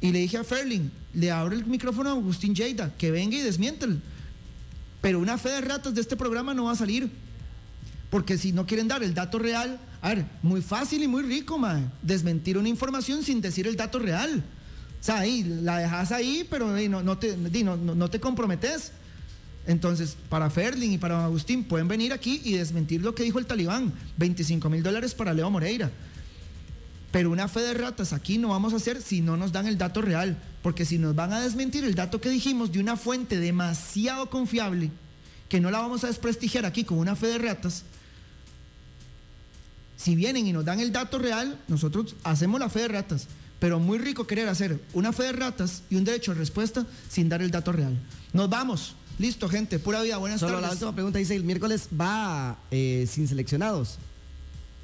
Y le dije a Ferling, le abro el micrófono a Agustín Lleida, que venga y desmiéntelo. Pero una fe de ratas de este programa no va a salir. Porque si no quieren dar el dato real, a ver, muy fácil y muy rico, ma, desmentir una información sin decir el dato real. O sea, ahí la dejas ahí, pero no, no, te, no, no, te comprometes. Entonces, para Ferling y para Agustín, pueden venir aquí y desmentir lo que dijo el talibán. 25 mil dólares para Leo Moreira. Pero una fe de ratas aquí no vamos a hacer si no nos dan el dato real. Porque si nos van a desmentir el dato que dijimos de una fuente demasiado confiable, que no la vamos a desprestigiar aquí con una fe de ratas, si vienen y nos dan el dato real, nosotros hacemos la fe de ratas. Pero muy rico querer hacer una fe de ratas y un derecho de respuesta sin dar el dato real. Nos vamos. Listo, gente. Pura vida. Buenas Solo la tardes. última pregunta dice, el miércoles va eh, sin seleccionados.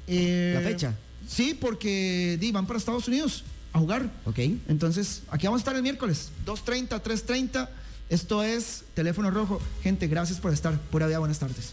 Eh, La fecha. Sí, porque di, van para Estados Unidos a jugar. Ok. Entonces, aquí vamos a estar el miércoles, 2.30, 3.30. Esto es Teléfono Rojo. Gente, gracias por estar. Pura vida, buenas tardes.